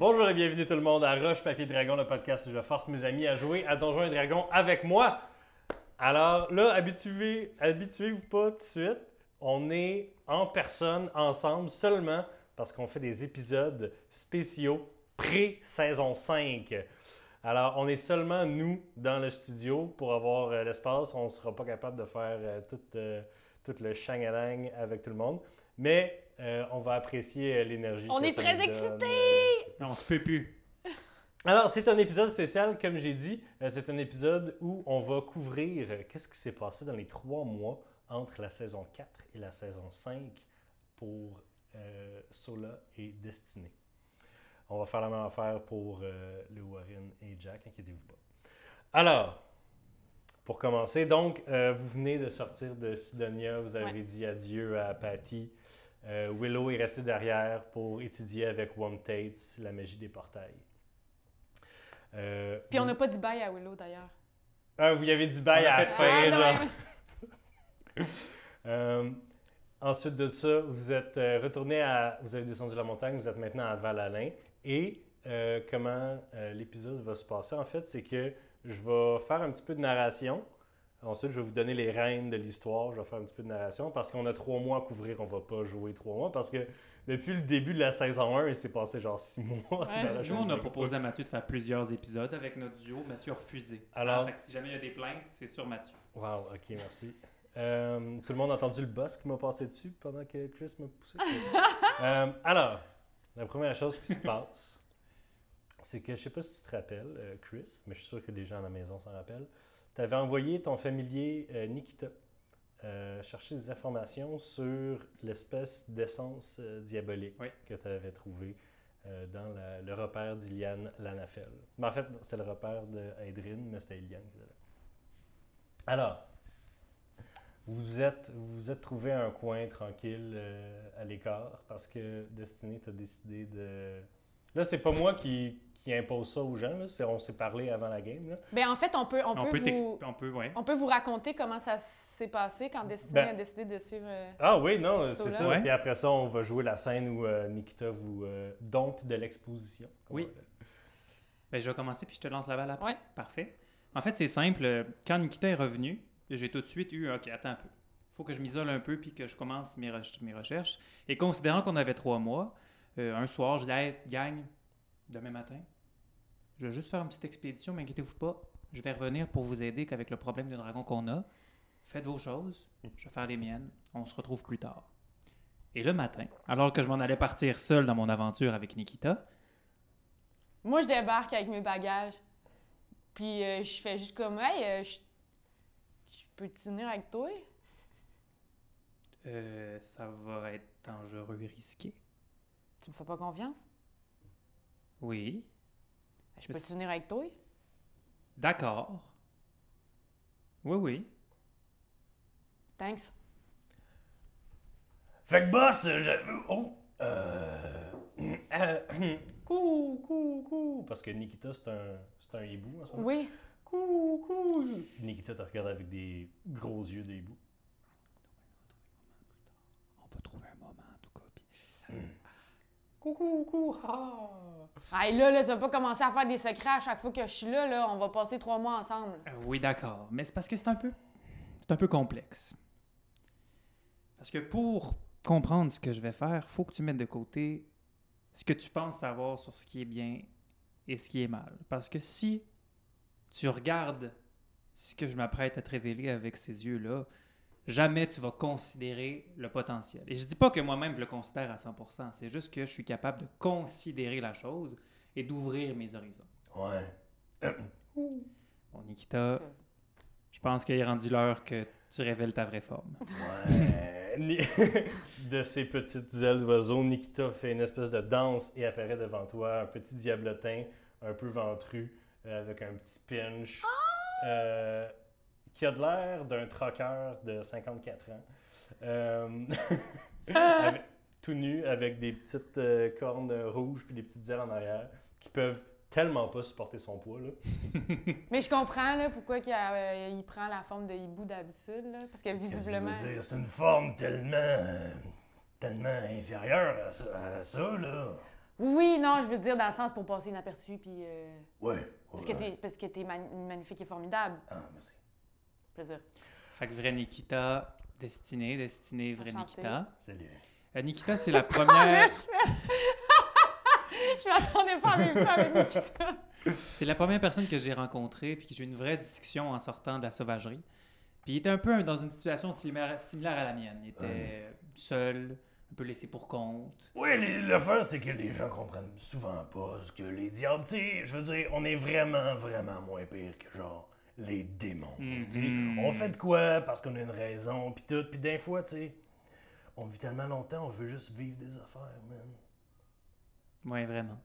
Bonjour et bienvenue tout le monde à Roche Papier Dragon, le podcast où je force mes amis à jouer à Donjons et Dragons avec moi. Alors là, habituez, habituez-vous pas tout de suite. On est en personne, ensemble, seulement parce qu'on fait des épisodes spéciaux pré-saison 5. Alors, on est seulement nous dans le studio pour avoir euh, l'espace. On ne sera pas capable de faire euh, tout, euh, tout le changalang avec tout le monde. Mais euh, on va apprécier euh, l'énergie. On que est ça très nous donne. excités! Non, on se peut plus. Alors, c'est un épisode spécial, comme j'ai dit. Euh, c'est un épisode où on va couvrir euh, qu'est-ce qui s'est passé dans les trois mois entre la saison 4 et la saison 5 pour euh, Sola et Destiny. On va faire la même affaire pour euh, le Warren et Jack, inquiétez-vous pas. Alors, pour commencer, donc, euh, vous venez de sortir de Sidonia, vous avez Ouais. dit adieu à Patty. Euh, Willow est resté derrière pour étudier avec Wom Tates la magie des portails. Euh, Puis on vous- n'a pas dit bye à Willow d'ailleurs. Ah, vous y avez dit bye On à la fin. Ah, là. non, mais- Euh, ensuite de ça, vous êtes retourné à. Vous avez descendu la montagne, vous êtes maintenant à Val-Alain. Et euh, comment euh, l'épisode va se passer, en fait, c'est que je vais faire un petit peu de narration. Ensuite, je vais vous donner les rênes de l'histoire. Je vais faire un petit peu de narration parce qu'on a trois mois à couvrir. On va pas jouer trois mois parce que depuis le début de la saison 1, il s'est passé genre six mois. Ouais, Nous, on a proposé à Mathieu de faire plusieurs épisodes avec notre duo. Mathieu a refusé. Alors- fait que si jamais il y a des plaintes, c'est sur Mathieu. Wow, ok, merci. Euh, tout le monde a entendu le boss qui m'a passé dessus pendant que Chris m'a poussé? Euh, alors, la première chose qui se passe, c'est que je sais pas si tu te rappelles, euh, Chris, mais je suis sûr que les gens à la maison s'en rappellent. Tu avais envoyé ton familier euh, Nikita euh, chercher des informations sur l'espèce d'essence euh, diabolique Oui. que tu avais trouvé euh, dans la- le repère d'Iliane Lanafel. Mais en fait, c'est le repère d'Aedrine, mais c'était Iliane qui était là. Alors, vous vous êtes, vous vous êtes trouvé un coin tranquille euh, à l'écart parce que Destiny t'a décidé de. Là, c'est pas moi qui, qui impose ça aux gens. Là. C'est- on s'est parlé avant la game. Là. Ben, en fait, on peut, on, On, peut, peut, vous, on peut, ouais. on peut vous raconter comment ça s'est passé quand Destiny Ben- a décidé de suivre. euh, Ah oui, non, c'est ça. Ouais. Puis après ça, on va jouer la scène où euh, Nikita vous euh, dompe de l'exposition. Oui. Ben, je vais commencer puis je te lance la balle après. Ouais. Parfait. En fait, c'est simple. Quand Nikita est revenu, j'ai tout de suite eu OK, attends un peu. Il faut que je m'isole un peu puis que je commence mes, re- mes recherches. Et considérant qu'on avait trois mois, euh, un soir, je disais Hey, gang, demain matin, je vais juste faire une petite expédition, mais inquiétez-vous pas. Je vais revenir pour vous aider qu'avec le problème de dragon qu'on a. Faites vos choses, je vais faire les miennes. On se retrouve plus tard. Et le matin, alors que je m'en allais partir seul dans mon aventure avec Nikita, Moi, je débarque avec mes bagages. Puis euh, je fais juste comme, hey, euh, je, je peux-tu venir avec toi? Euh, ça va être dangereux et risqué. Tu me fais pas confiance? Oui. Je peux-tu c'est- venir avec toi? D'accord. Oui, oui. Thanks. Fait que boss, j'avoue. Oh! Euh. euh, Coucou, coucou. Parce que Nikita, c'est un, c'est un hibou en ce moment. Oui. Coucou. Nikita te regarde avec des gros yeux de hibou. On va trouver un moment, en tout cas. puis- Coucou, coucou. Ah. Hey, là, là, tu vas pas commencer à faire des secrets à chaque fois que je suis là, là. On va passer trois mois ensemble. Euh, oui, d'accord. Mais c'est parce que c'est un peu... C'est un peu complexe. Parce que pour comprendre ce que je vais faire, faut que tu mettes de côté ce que tu penses savoir sur ce qui est bien et ce qui est mal. Parce que si tu regardes ce que je m'apprête à te révéler avec ces yeux-là, jamais tu vas considérer le potentiel. Et je dis pas que moi-même je le considère à 100%, c'est juste que je suis capable de considérer la chose et d'ouvrir mes horizons. Ouais. Bon, Nikita, je pense qu'il est rendu l'heure que tu révèles ta vraie forme. Ouais. De ses petites ailes d'oiseau, Nikita fait une espèce de danse et apparaît devant toi, un petit diablotin, un peu ventru, euh, avec un petit pinch, euh, qui a de l'air d'un troqueur de 54 ans. Euh, avec- tout nu, avec des petites euh, cornes rouges puis des petites ailes en arrière, qui peuvent tellement pas supporter son poids. Là. Mais je comprends là, pourquoi il, a- euh, il prend la forme de hibou d'habitude. là, Parce que visiblement. C'est une forme tellement, tellement inférieure à ça, à ça, là. Oui, non, je veux dire dans le sens pour passer inaperçu, puis. euh, Ouais. parce que t'es parce que man- magnifique et formidable. Ah, merci. Plaisir. Fait que vrai Nikita, Destinée, Destinée, vrai. Nikita. Salut. Euh, Nikita, c'est la Ah, première. merci! je m'attendais pas à vivre ça avec Nikita. C'est la première personne que j'ai rencontrée puis que j'ai eu une vraie discussion en sortant de la sauvagerie. Puis il était un peu dans une situation similaire, similaire à la mienne. Il était seul, un peu laissé pour compte. Oui, l'affaire, c'est que les gens comprennent souvent pas ce que les diables. Tu sais, je veux dire, on est vraiment, vraiment moins pire que genre les démons. Mhm. On fait de quoi parce qu'on a une raison, puis tout. Puis d'un fois, tu sais, on vit tellement longtemps, on veut juste vivre des affaires, man. Oui, vraiment.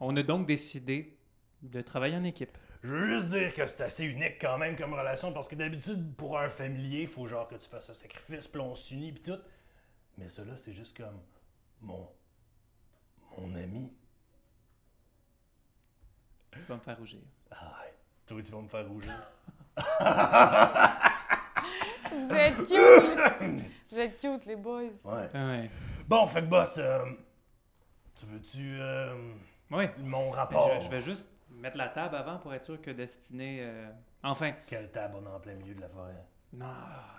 On a donc décidé de travailler en équipe. Je veux juste dire que c'est assez unique quand même comme relation parce que d'habitude, pour un familier, il faut genre que tu fasses un sacrifice, puis on s'unit, puis tout. Mais là, c'est juste comme mon. mon ami. Tu vas me faire rougir. Ah, ouais. Toi, tu vas me faire rougir. Vous êtes cute! Vous êtes cute, les boys. Ouais. Ouais. Bon, fait que boss, euh, tu veux-tu euh, Oui. mon Mais rapport? Je, je vais juste mettre la table avant pour être sûr que Destinée. euh, Enfin, Quelle table? On est en plein milieu de la forêt? non,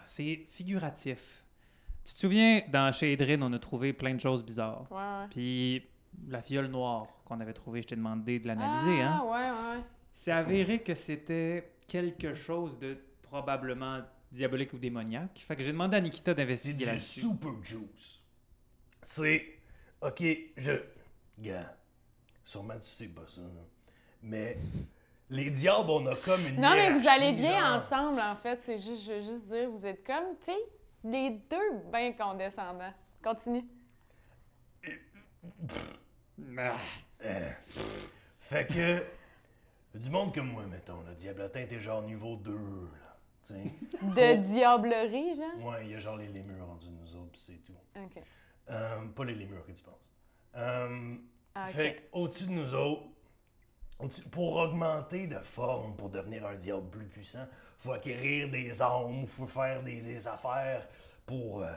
c'est figuratif. Tu te souviens, dans chez Edrin, on a trouvé plein de choses bizarres. Ouais, ouais. Puis la fiole noire qu'on avait trouvée, je t'ai demandé de l'analyser. ah, hein? ouais, ouais, ouais. C'est avéré que c'était quelque chose de probablement diabolique ou démoniaque. Fait que j'ai demandé à Nikita C'est d'investiguer du là-dessus. super juice. C'est. Ok, je. Gars, sûrement tu sais pas ça, là. Mais. Les diables, on a comme une. Non, mais vous allez bien ensemble, en fait. C'est juste, je veux juste dire, vous êtes comme, tu sais, les deux bien condescendants. Continue. Ah. Euh, fait que. Du monde comme moi, mettons, là. Diablotin, t'es genre niveau 2, là. Tu sais. De diablerie, genre? Ouais, il y a genre les lémures de nous autres, pis c'est tout. OK. Euh, pas les lémures que tu penses? Euh, Ah, OK. Fait au-dessus de nous autres, pour augmenter de forme, pour devenir un diable plus puissant, faut acquérir des armes, faut faire des, des affaires pour euh,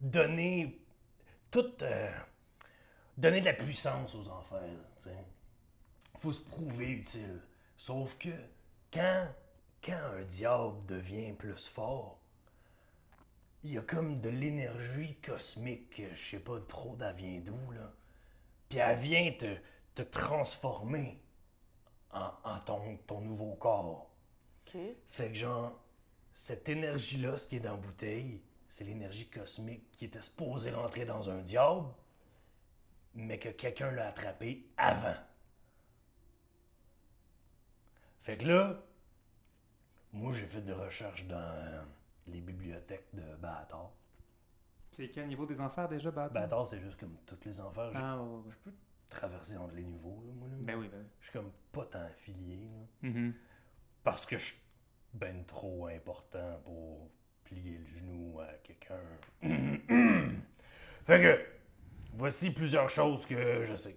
donner toute euh, donner de la puissance aux enfers. sais. Faut se prouver utile. Sauf que quand quand un diable devient plus fort, il y a comme de l'énergie cosmique, je sais pas trop d'elle vient d'où, là. Puis elle vient te, te transformer en, en ton, ton nouveau corps. OK. Fait que genre, cette énergie-là, ce qui est dans la bouteille, c'est l'énergie cosmique qui était supposée rentrer dans un diable, mais que quelqu'un l'a attrapé avant. Fait que là, moi j'ai fait des recherches dans les bibliothèques de Baatar. C'est quel niveau des enfers déjà, Bâtard? Baatar, c'est juste comme toutes les enfers. Ah, ouais, ouais, je peux traverser entre les niveaux, là, moi. Là. Ben oui, ben Je suis comme pas tant affilié, là. oui. Mhm. Parce que je suis ben trop important pour plier le genou à quelqu'un. fait que, voici plusieurs choses que je sais.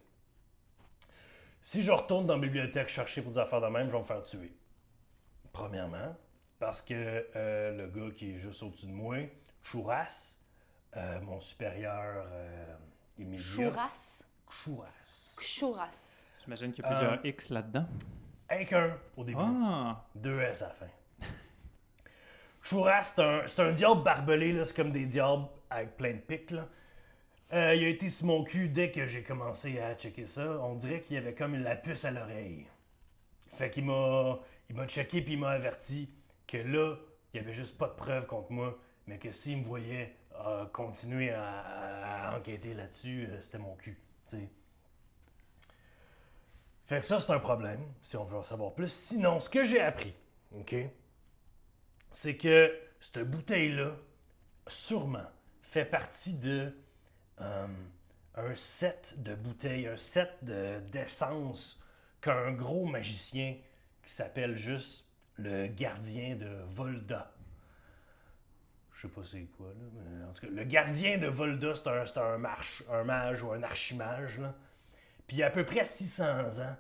Si je retourne dans la bibliothèque chercher pour des affaires de même, je vais me faire tuer. Premièrement, parce que euh, le gars qui est juste au-dessus de moi, Chouras, euh, mon supérieur euh, immédiat. Chouras? Chouras. Chouras. J'imagine qu'il y a plusieurs Euh, X là-dedans. Avec un au début. Ah! Deux S à la fin. Shura, c'est un, c'est un diable barbelé, là, c'est comme des diables avec plein de pics. Là. Euh, il a été sur mon cul dès que j'ai commencé à checker ça. On dirait qu'il avait comme la puce à l'oreille. Fait qu'il m'a, il m'a checké puis il m'a averti que là, il y avait juste pas de preuves contre moi, mais que s'il me voyait euh, continuer à, enquêter là-dessus, euh, c'était mon cul. Fait que ça, c'est un problème, si on veut en savoir plus. Sinon, ce que j'ai appris, OK, c'est que cette bouteille-là, sûrement, fait partie de euh, un set de bouteilles, un set de- d'essence qu'un gros magicien qui s'appelle juste le gardien de Volda. Je sais pas c'est quoi, là, mais en tout cas, le gardien de Volda, c'est un, un, marche, un mage ou un archimage, là. Puis à peu près 600 ans,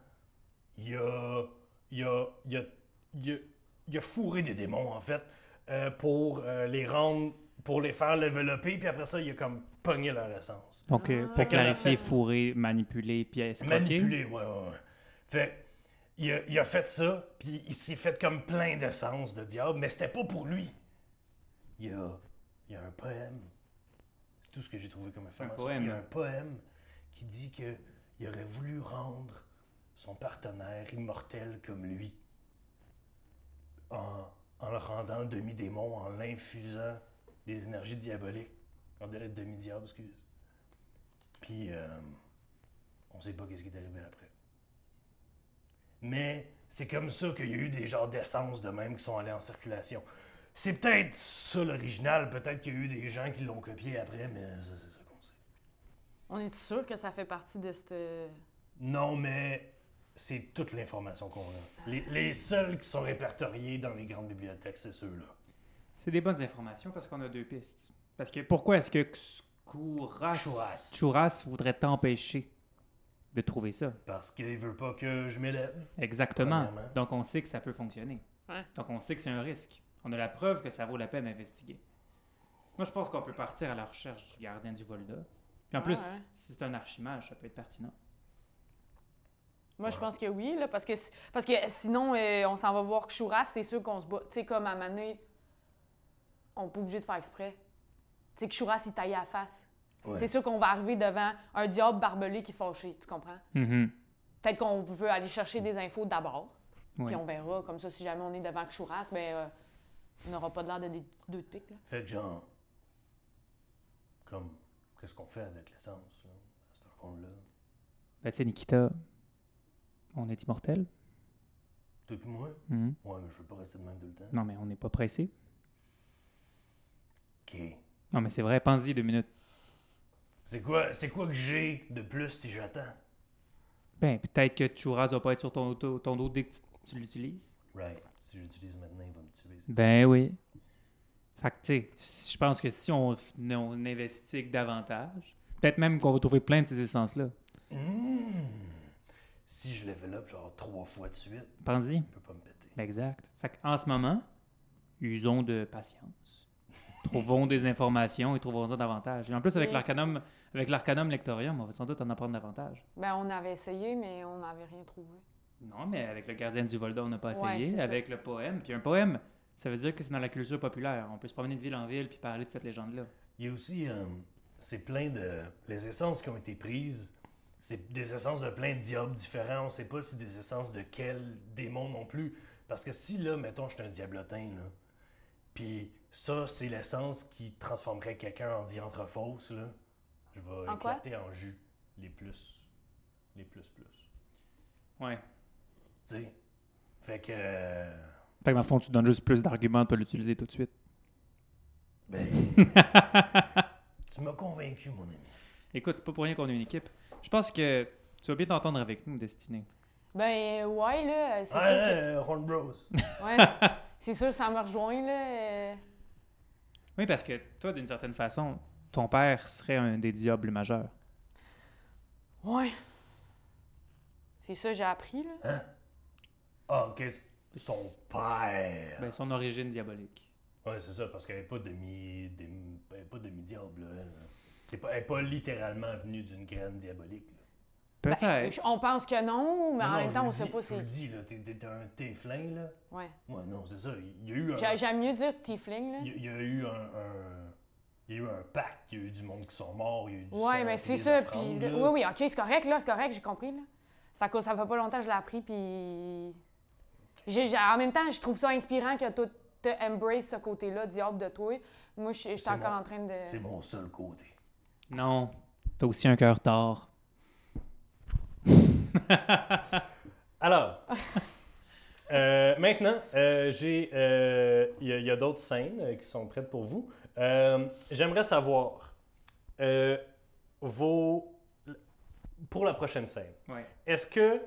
il a, il a, il a, il a, il a fourré des démons, en fait, euh, pour euh, les rendre pour les faire développer, puis après ça, il a comme pogné leur essence. Donc, Ah. pour que clarifier, la- fourrer, manipuler, puis escroquer. Manipuler, ouais, ouais, ouais. Fait, il a, il a fait ça, puis il s'est fait comme plein d'essence de diable, mais c'était pas pour lui. Il y a, il y a un poème. C'est tout ce que j'ai trouvé comme information. poème. Il y a un poème qui dit que il aurait voulu rendre son partenaire immortel comme lui. En, en le rendant demi-démon, en l'infusant des énergies diaboliques. En de- demi-diable, excuse. Puis, euh, on sait pas qu'est-ce qui est arrivé après. Mais c'est comme ça qu'il y a eu des genres d'essence de même qui sont allés en circulation. C'est peut-être ça l'original, peut-être qu'il y a eu des gens qui l'ont copié après, mais ça, c'est ça qu'on sait. On est sûr que ça fait partie de cette. Non, mais c'est toute l'information qu'on a. Les, les seuls qui sont répertoriés dans les grandes bibliothèques, c'est ceux-là. C'est des bonnes informations parce qu'on a deux pistes. Parce que pourquoi est-ce que Kouras, Chouras. Chouras voudrait t'empêcher de trouver ça? Parce qu'il veut pas que je m'élève. Exactement. Donc, on sait que ça peut fonctionner. Ouais. Donc, on sait que c'est un risque. On a la preuve que ça vaut la peine d'investiguer. Moi, je pense qu'on peut partir à la recherche du gardien du Volda. Puis en Ouais, plus, ouais. si c'est un archimage, ça peut être pertinent. Moi, je pense que oui, là, parce que, parce que sinon, euh, on s'en va voir Kshouras, c'est sûr qu'on se bat. Tu sais, comme à Mané, on n'est pas obligé de faire exprès. Tu sais, Kshouras, il taille à la face. Ouais. C'est sûr qu'on va arriver devant un diable barbelé qui est fâché, tu comprends? Mhm. Peut-être qu'on peut aller chercher des infos d'abord, Oui. puis on verra. Comme ça, si jamais on est devant Kshouras, ben, euh, on n'aura pas de l'air de des deux de pique, là. Fait que genre, comme, qu'est-ce qu'on fait avec l'essence, là, à cette heure-là? Ben, tu sais, Nikita, on est immortel. Toi puis moi? Mhm. Ouais, mais je veux pas rester de même tout le temps. Non, mais on n'est pas pressé. OK. Non, mais c'est vrai, pense-y deux minutes. C'est quoi, c'est quoi que j'ai de plus si j'attends? Ben, peut-être que Chouras va pas être sur ton, ton, ton dos dès que tu, tu l'utilises? Right. Si j'utilise maintenant, il va me tuer. Ben oui. Fait que, tu sais, si- je pense que si on, f- on investigue davantage, peut-être même qu'on va trouver plein de ces essences-là. Mmh. Si je développe genre trois fois de suite, Pense-y. je peux pas me péter. Exact. Fait en ce moment, usons de patience. Trouvons des informations et trouvons-en davantage. Et en plus, avec l'arcanum, avec l'arcanum lectorium, on va sans doute en apprendre davantage. Ben, on avait essayé, mais on n'avait rien trouvé. Non, mais avec le gardien du Volda, on n'a pas Ouais, essayé. c'est ça. avec le poème. Puis un poème, ça veut dire que c'est dans la culture populaire. On peut se promener de ville en ville puis parler de cette légende-là. Il y a aussi, euh, c'est plein de. Les essences qui ont été prises, c'est des essences de plein de diables différents. On sait pas si des essences de quel démon non plus. Parce que si là, mettons, je suis un diablotin, là, puis ça, c'est l'essence qui transformerait quelqu'un en dianthrophos, là, je vais En quoi? éclater en jus les plus. Les plus plus. Ouais. Tu sais? Fait que. euh, Fait que dans le fond, tu donnes juste plus d'arguments de pas l'utiliser tout de suite. Ben. tu m'as convaincu, mon ami. Écoute, c'est pas pour rien qu'on est une équipe. Je pense que tu vas bien t'entendre avec nous, Destiné. Ben, ouais, là, c'est Ah, sûr que. euh, Horn Bros. Ouais. c'est sûr, ça me rejoint, là. euh. Oui, parce que toi, d'une certaine façon, ton père serait un des diables majeurs. Ouais. C'est ça que j'ai appris, là. Hein? Ah, ok. Son père. Ben, son origine diabolique. Ouais, c'est ça, parce qu'elle n'est pas demi. demi- elle est pas demi-diable, là. elle. C'est pas, elle n'est pas littéralement venue d'une graine diabolique. Là. Peut-être. Ben, on pense que non, mais Non, en non, même temps, on le sait pas le c'est. dis, là, t'es, t'es un téflin, là. Ouais. Ouais, non, c'est ça. Il y a eu un. J'ai- J'aime mieux dire Tiefling, là. Il y a- eu un. un- il y a eu un pacte, il y a eu du monde qui sont morts, il y a eu du Ouais, sang, mais c'est ça. Puis, oui, oui, ok, c'est correct, là, c'est correct, j'ai compris, là. C'est à cause, ça fait pas longtemps que je l'ai appris, puis. J'ai- j'ai- en même temps, je trouve ça inspirant que tu te embrace ce côté-là, diable de toi. Moi, je suis encore mon- en train de. C'est mon seul côté. Non. T'as aussi un cœur tard. Alors, euh, maintenant, euh, j'ai, euh, il y a, d'autres scènes qui sont prêtes pour vous. J'aimerais savoir vos, pour la prochaine scène. Ouais. Est-ce que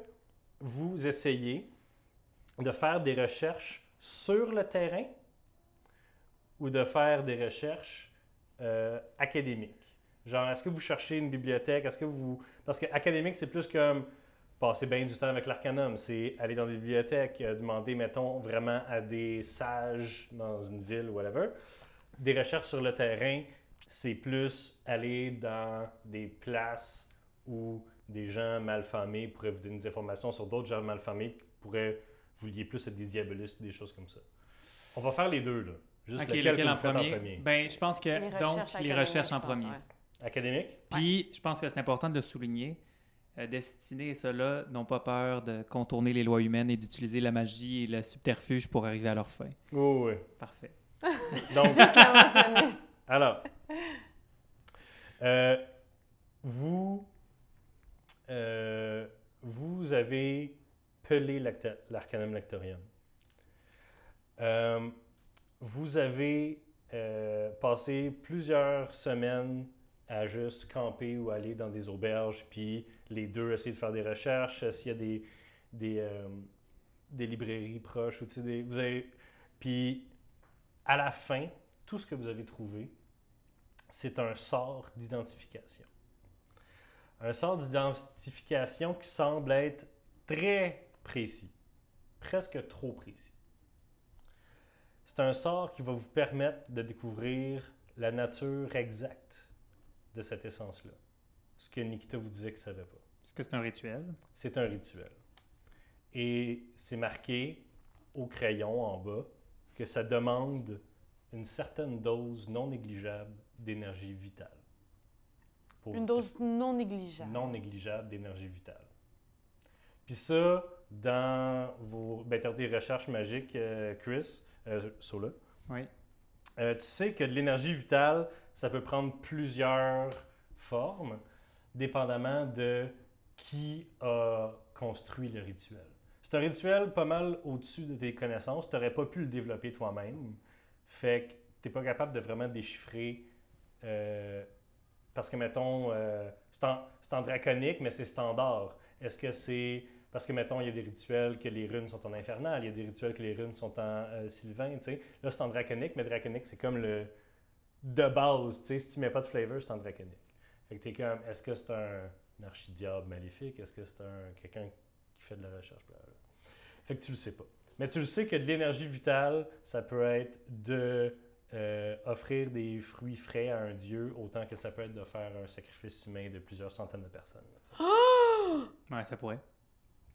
vous essayez de faire des recherches sur le terrain ou de faire des recherches académiques? Genre, est-ce que vous cherchez une bibliothèque? Est-ce que vous... Parce que académique, c'est plus comme passer bien du temps avec l'arcanum. C'est aller dans des bibliothèques, euh, demander, mettons, vraiment à des sages dans une ville ou whatever. des recherches sur le terrain, c'est plus aller dans des places où des gens malfamés pourraient vous donner des informations sur d'autres gens malfamés qui pourraient vous lier plus à des diabolistes, des choses comme ça. On va faire les deux, là. Juste Ok, lequel, lequel que en vous faites premier? Ben, je pense que Les donc recherches les recherches en pense, premier. ouais. Académique? Puis, je pense que c'est important de le souligner. Euh, Destinés et ceux-là n'ont pas peur de contourner les lois humaines et d'utiliser la magie et le subterfuge pour arriver à leur fin. Oui, oui. Parfait. Donc, Juste alors, euh, vous, euh, vous avez pelé l'Arcanum Lectorium. Euh, vous avez euh, passé plusieurs semaines à juste camper ou aller dans des auberges, puis les deux essayer de faire des recherches, euh, s'il y a des, des, euh, librairies proches, vous avez... Puis à la fin, tout ce que vous avez trouvé, c'est un sort d'identification. Un sort d'identification qui semble être très précis, presque trop précis. C'est un sort qui va vous permettre de découvrir la nature exacte de cette essence-là. Ce que Nikita vous disait qu'il ne savait pas. Est-ce que c'est un rituel? C'est un rituel. Et c'est marqué au crayon en bas que ça demande une certaine dose non négligeable d'énergie vitale. Pour- Une dose non négligeable. non négligeable d'énergie vitale. Puis ça, dans vos ben, t'as des recherches magiques, euh, Chris, euh, Sola, Oui. euh, tu sais que de l'énergie vitale, ça peut prendre plusieurs formes, dépendamment de qui a construit le rituel. C'est un rituel pas mal au-dessus de tes connaissances. Tu n'aurais pas pu le développer toi-même. Fait que tu n'es pas capable de vraiment déchiffrer. euh, parce que, mettons, euh, c'est en, en draconique, mais c'est standard. Est-ce que c'est. Parce que, mettons, il y a des rituels que les runes sont en infernal, il y a des rituels que les runes sont en euh, sylvain, tu sais. Là, c'est en draconique, mais draconique, c'est comme le. De base, tu sais, si tu mets pas de flavor, c'est en draconique. Fait que t'es comme, est-ce que c'est un, archidiable maléfique? Est-ce que c'est un quelqu'un qui fait de la recherche? Fait que tu le sais pas. Mais tu le sais que de l'énergie vitale, ça peut être de euh, offrir des fruits frais à un dieu, autant que ça peut être de faire un sacrifice humain de plusieurs centaines de personnes. là. Ouais, ça pourrait.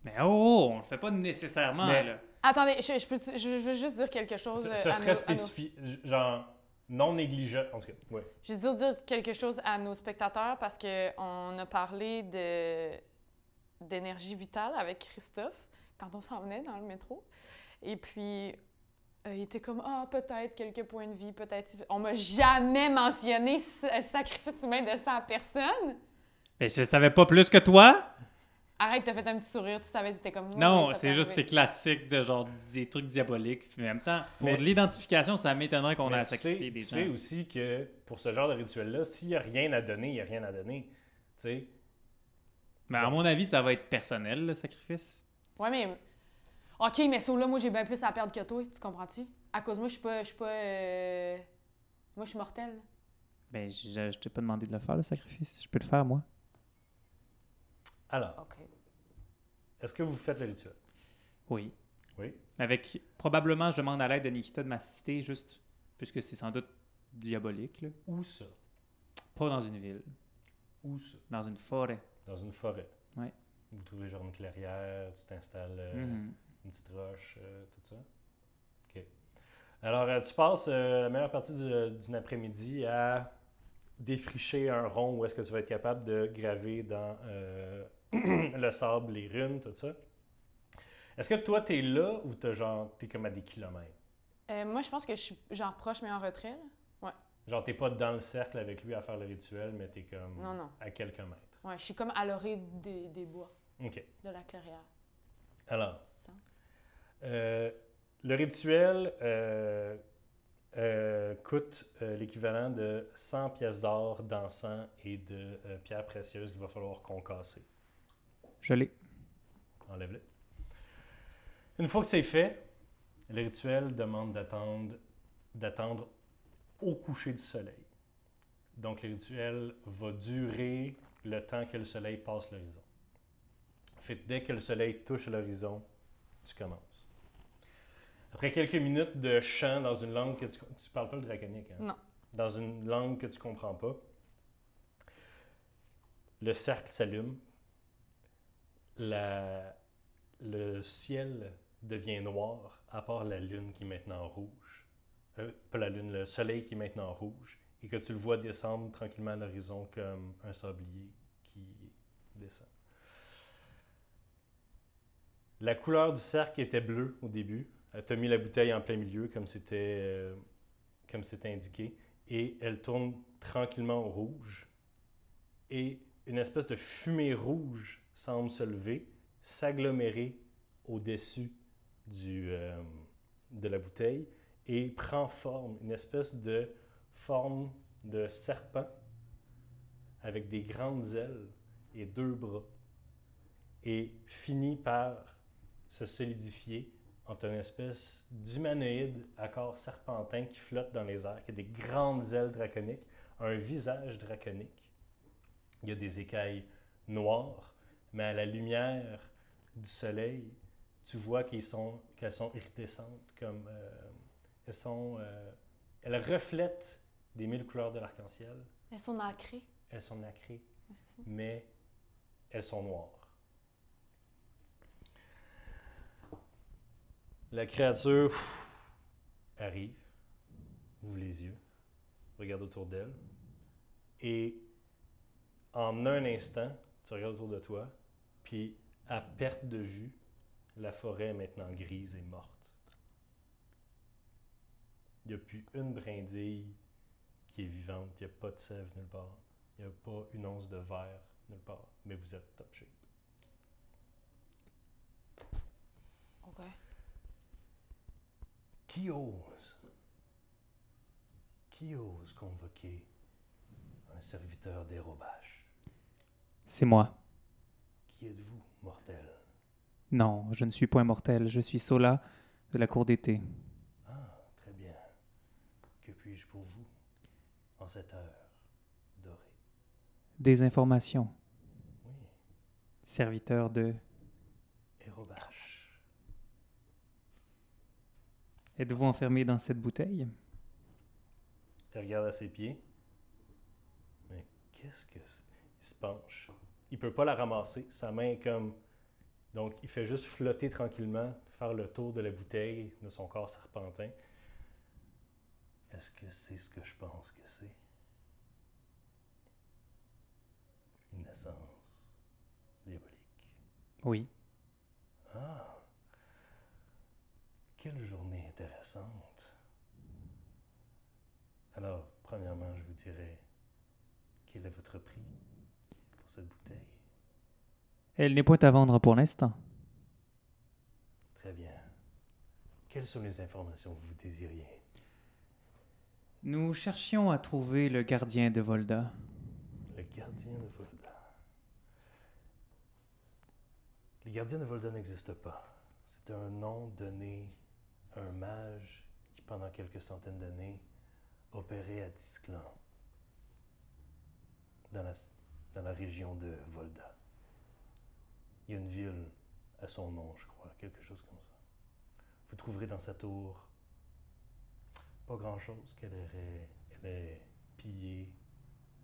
Mais oh, on le fait pas nécessairement, Mais- là. Attendez, je, je, peux, je, je veux juste dire quelque chose. Ce, euh, ce à serait nos- à nos- spécifique, genre non négligeable. En tout cas, ouais. Je veux dire, dire quelque chose à nos spectateurs parce qu'on a parlé de d'énergie vitale avec Christophe quand on s'en venait dans le métro. Et puis, euh, il était comme Ah, peut-être quelques points de vie, peut-être. On m'a jamais mentionné ce sacrifice humain de 100 personnes. Mais je savais pas plus que toi. Arrête, t'as fait un petit sourire, tu savais, t'étais comme. Non, c'est juste c'est classique de genre des trucs diaboliques. Puis en même temps, pour Mais- de l'identification, ça m'étonnerait qu'on Mais tu sais- sacrifier des tu gens. sais aussi que pour ce genre de rituel-là, s'il n'y a rien à donner, il n'y a rien à donner. Tu sais, Mais à mon avis, ça va être personnel, le sacrifice. Ouais, mais. Ok, mais ça, là, moi, j'ai bien plus à perdre que toi, tu comprends-tu? À cause de moi, je suis pas. Je suis pas. euh, Moi, je suis mortelle. Ben, je, je t'ai pas demandé de le faire, le sacrifice. Je peux le faire, moi. Alors, est-ce que vous faites le rituel? Oui. Oui? Avec. Probablement, je demande à l'aide de Nikita de m'assister, juste. Puisque c'est sans doute diabolique, là. Où ça? Pas dans une ville, Où ça? dans une forêt. Dans une forêt? Ouais. Vous trouvez genre une clairière, tu t'installes euh, Mhm. une petite roche, euh, tout ça? OK. Alors, euh, tu passes euh, la meilleure partie du- d'une après-midi à défricher un rond où est-ce que tu vas être capable de graver dans euh, le sable, les runes, tout ça. Est-ce que toi, t'es là ou t'es genre, t'es comme à des kilomètres? Euh, moi, je pense que je suis genre proche, mais en retrait. là. Genre, t'es pas dans le cercle avec lui à faire le rituel, mais t'es comme Non, non. à quelques mètres. Ouais, je suis comme à l'orée des, des bois, OK. de la clairière. Alors, euh, le rituel euh, coûte l'équivalent de 100 pièces d'or d'encens et de pierres précieuses qu'il va falloir concasser. Je l'ai. Enlève-le. Une fois que c'est fait, le rituel demande d'attendre, d'attendre au coucher du soleil. Donc, le rituel va durer le temps que le soleil passe l'horizon. Fait que dès que le soleil touche l'horizon, tu commences. Après quelques minutes de chant dans une langue que tu... Tu parles pas le draconique, hein? Non. Dans une langue que tu comprends pas, le cercle s'allume, le ciel devient noir, à part la lune qui est maintenant rouge. Euh, pas la lune, le soleil qui est maintenant rouge, et que tu le vois descendre tranquillement à l'horizon comme un sablier qui descend. La couleur du cercle était bleue au début. Elle t'a mis la bouteille en plein milieu, comme c'était euh, comme c'était indiqué, et elle tourne tranquillement au rouge. Et une espèce de fumée rouge semble se lever, s'agglomérer au-dessus euh, de la bouteille et prend forme, une espèce de forme de serpent avec des grandes ailes et deux bras et finit par se solidifier entre une espèce d'humanoïde à corps serpentin qui flotte dans les airs, qui a des grandes ailes draconiques, un visage draconique. Il y a des écailles noires, mais à la lumière du soleil, tu vois qu'elles sont, qu'elles sont iridescentes, comme euh, elles sont, euh, elles reflètent des mille couleurs de l'arc-en-ciel. Elles sont nacrées. Elles sont nacrées, mais elles sont noires. La créature pff, arrive, ouvre les yeux, regarde autour d'elle, et en un instant, tu regardes autour de toi, puis à perte de vue, la forêt est maintenant grise et morte. Il n'y a plus une brindille qui est vivante, il n'y a pas de sève nulle part, il n'y a pas une once de verre nulle part, mais vous êtes touché. OK. Qui ose? Qui ose convoquer un serviteur d'Hérobache C'est moi. Qui êtes-vous, mortel? Non, je ne suis point mortel. Je suis Sola de la cour d'été. Ah, très bien. Que puis-je pour vous en cette heure dorée? Des informations. Oui, Serviteur de... Hérobache. Êtes-vous enfermé dans cette bouteille? Il regarde à ses pieds. Mais qu'est-ce que c'est? Il se penche. Il peut pas la ramasser. Sa main est comme. Donc, il fait juste flotter tranquillement, faire le tour de la bouteille de son corps serpentin. Est-ce que c'est ce que je pense que c'est? Une essence diabolique. Oui. Ah Quelle journée intéressante. Alors, premièrement, je vous dirais, quel est votre prix? Cette bouteille Elle n'est point à vendre pour l'instant. Très bien. Quelles sont les informations que vous désiriez? Nous cherchions à trouver le gardien de Volda. Le gardien de Volda. Le gardien de Volda n'existe pas. C'est un nom donné à un mage qui, pendant quelques centaines d'années, opérait à Tisclan, dans la, dans la région de Volda. Il y a une ville à son nom, je crois, quelque chose comme ça. Vous trouverez dans sa tour pas grand-chose qu'elle est, elle est pillée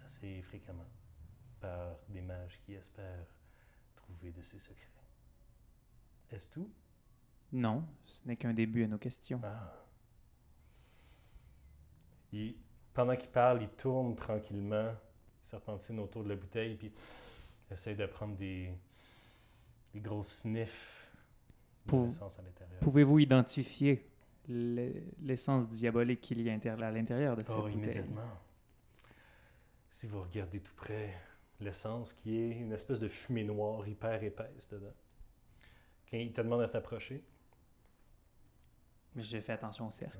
assez fréquemment par des mages qui espèrent trouver de ses secrets. Est-ce tout? Non, ce n'est qu'un début à nos questions. Ah. Il- pendant qu'il parle, il tourne tranquillement, il serpentine autour de la bouteille, puis il essaie de prendre des, des gros sniffs de Pour- l'essence à l'intérieur. Pouvez-vous identifier le- l'essence diabolique qu'il y a à l'intérieur de cette Oh, bouteille? immédiatement. Si vous regardez tout près, l'essence qui est une espèce de fumée noire hyper épaisse dedans. Quand il te demande de t'approcher, Mais j'ai fait attention au cercle.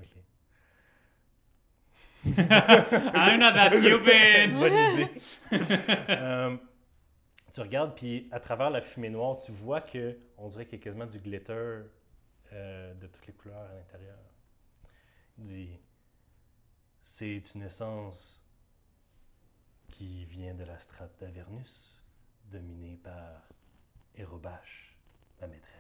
I'm not that stupid! Bonne idée. Euh, tu regardes, puis à travers la fumée noire, tu vois que on dirait qu'il y a quasiment du glitter euh, de toutes les couleurs à l'intérieur. Il dit c'est une essence qui vient de la strate d'Avernus, dominée par Hérobache, ma maîtresse.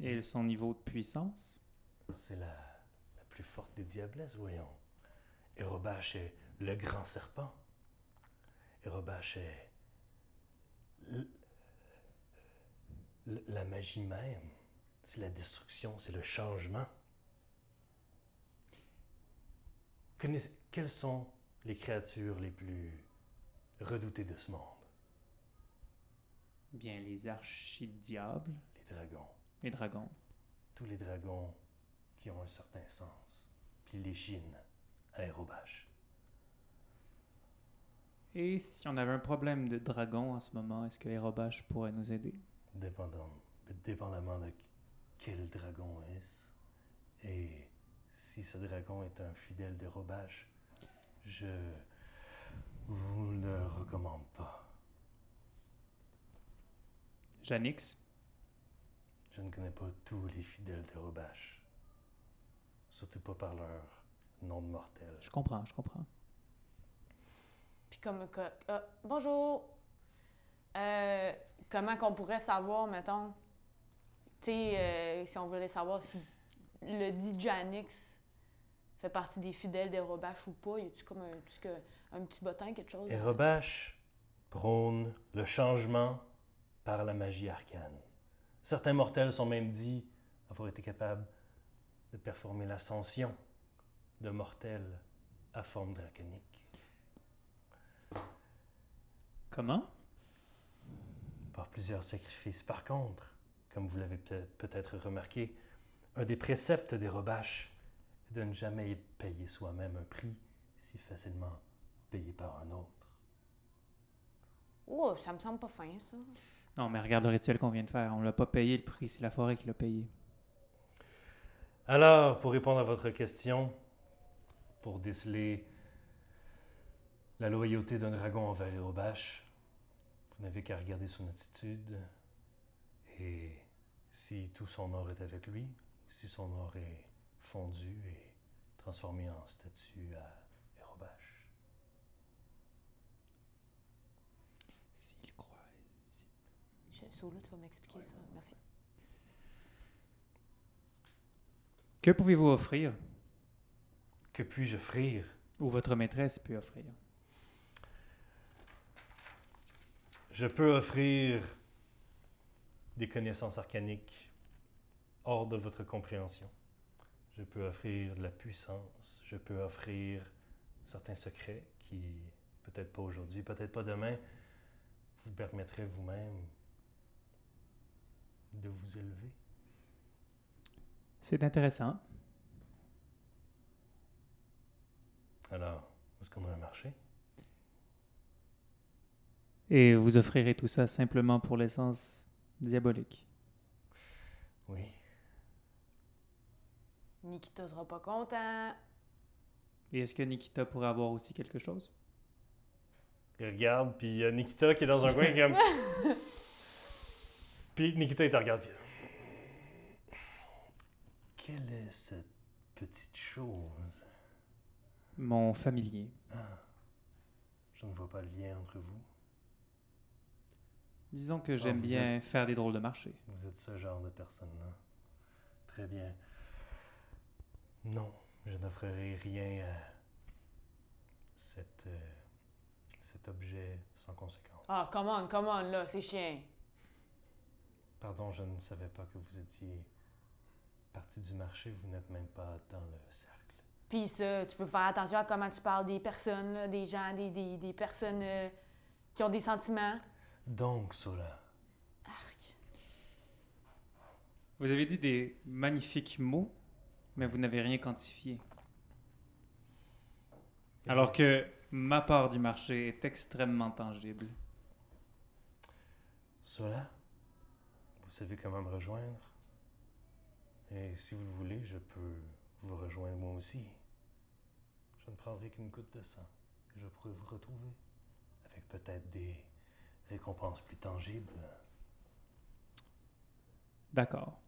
Et son niveau de puissance? C'est la, la plus forte des diablesses, voyons. Erobash est le grand serpent. Erobash est l- l- la magie même. C'est la destruction, c'est le changement. Connaissez, quelles sont les créatures les plus redoutées de ce monde? Bien, les archidiables, Les dragons. Les dragons. Tous les dragons qui ont un certain sens. Puis les chines. Et si on avait un problème de dragon en ce moment, est-ce que Aerobash pourrait nous aider? Dépendant, dépendamment de quel dragon est-ce et si ce dragon est un fidèle d'Erobash, je vous le recommande pas. Janix? Je ne connais pas tous les fidèles d'Erobash. Surtout pas par leur nom de mortel. Je comprends, je comprends. Puis comme... que- ah, bonjour! Euh, comment qu'on pourrait savoir, mettons, tu sais, euh, si on voulait savoir si le dit Janix fait partie des fidèles des Robaches ou pas, y a-tu comme un, petit que- un petit bottin, quelque chose? Erobash prône le changement par la magie arcane. Certains mortels sont même dits avoir été capables de performer l'ascension de mortels à forme draconique. Comment? Par plusieurs sacrifices. Par contre, comme vous l'avez peut- peut-être remarqué, un des préceptes des Robaches est de ne jamais payer soi-même un prix si facilement payé par un autre. Oh, ça me semble pas fin, ça. Non, mais regarde le rituel qu'on vient de faire. On l'a pas payé le prix, c'est la forêt qui l'a payé. Alors, pour répondre à votre question, pour déceler la loyauté d'un dragon envers Erobash, vous n'avez qu'à regarder son attitude et si tout son or est avec lui, ou si son or est fondu et transformé en statue à Erobash. S'il Tu vas m'expliquer ça. Merci. Que pouvez-vous offrir? Que puis-je offrir? Ou votre maîtresse peut offrir? Je peux offrir des connaissances arcaniques hors de votre compréhension. Je peux offrir de la puissance. Je peux offrir certains secrets qui, peut-être pas aujourd'hui, peut-être pas demain, vous permettraient vous-même de vous élever. C'est intéressant. Alors, est-ce qu'on a un marché? Et vous offrirez tout ça simplement pour l'essence diabolique. Oui. Nikita sera pas content. Et est-ce que Nikita pourrait avoir aussi quelque chose? Il regarde, puis il y a Nikita qui est dans un coin comme... Puis Nikita, il te regarde, puis... Quelle est cette petite chose? Mon familier. Ah, je ne vois pas le lien entre vous. Disons que j'aime vous bien faire des drôles de marché. Vous êtes ce genre de personne-là. Très bien. Non, je n'offrirai rien à cet, euh, cet objet sans conséquence. Ah, come on, come on, là, c'est chien. Pardon, je ne savais pas que vous étiez partie du marché. Vous n'êtes même pas dans le cercle. Puis ça, tu peux faire attention à comment tu parles des personnes, là, des gens, des, des, des personnes euh, qui ont des sentiments. Donc, Sola, Arc. Vous avez dit des magnifiques mots, mais vous n'avez rien quantifié. Alors que ma part du marché est extrêmement tangible. Sola, savez comment me rejoindre? Et si vous le voulez, je peux vous rejoindre moi aussi. Je ne prendrai qu'une goutte de sang. Et je pourrai vous retrouver. Avec peut-être des récompenses plus tangibles. D'accord.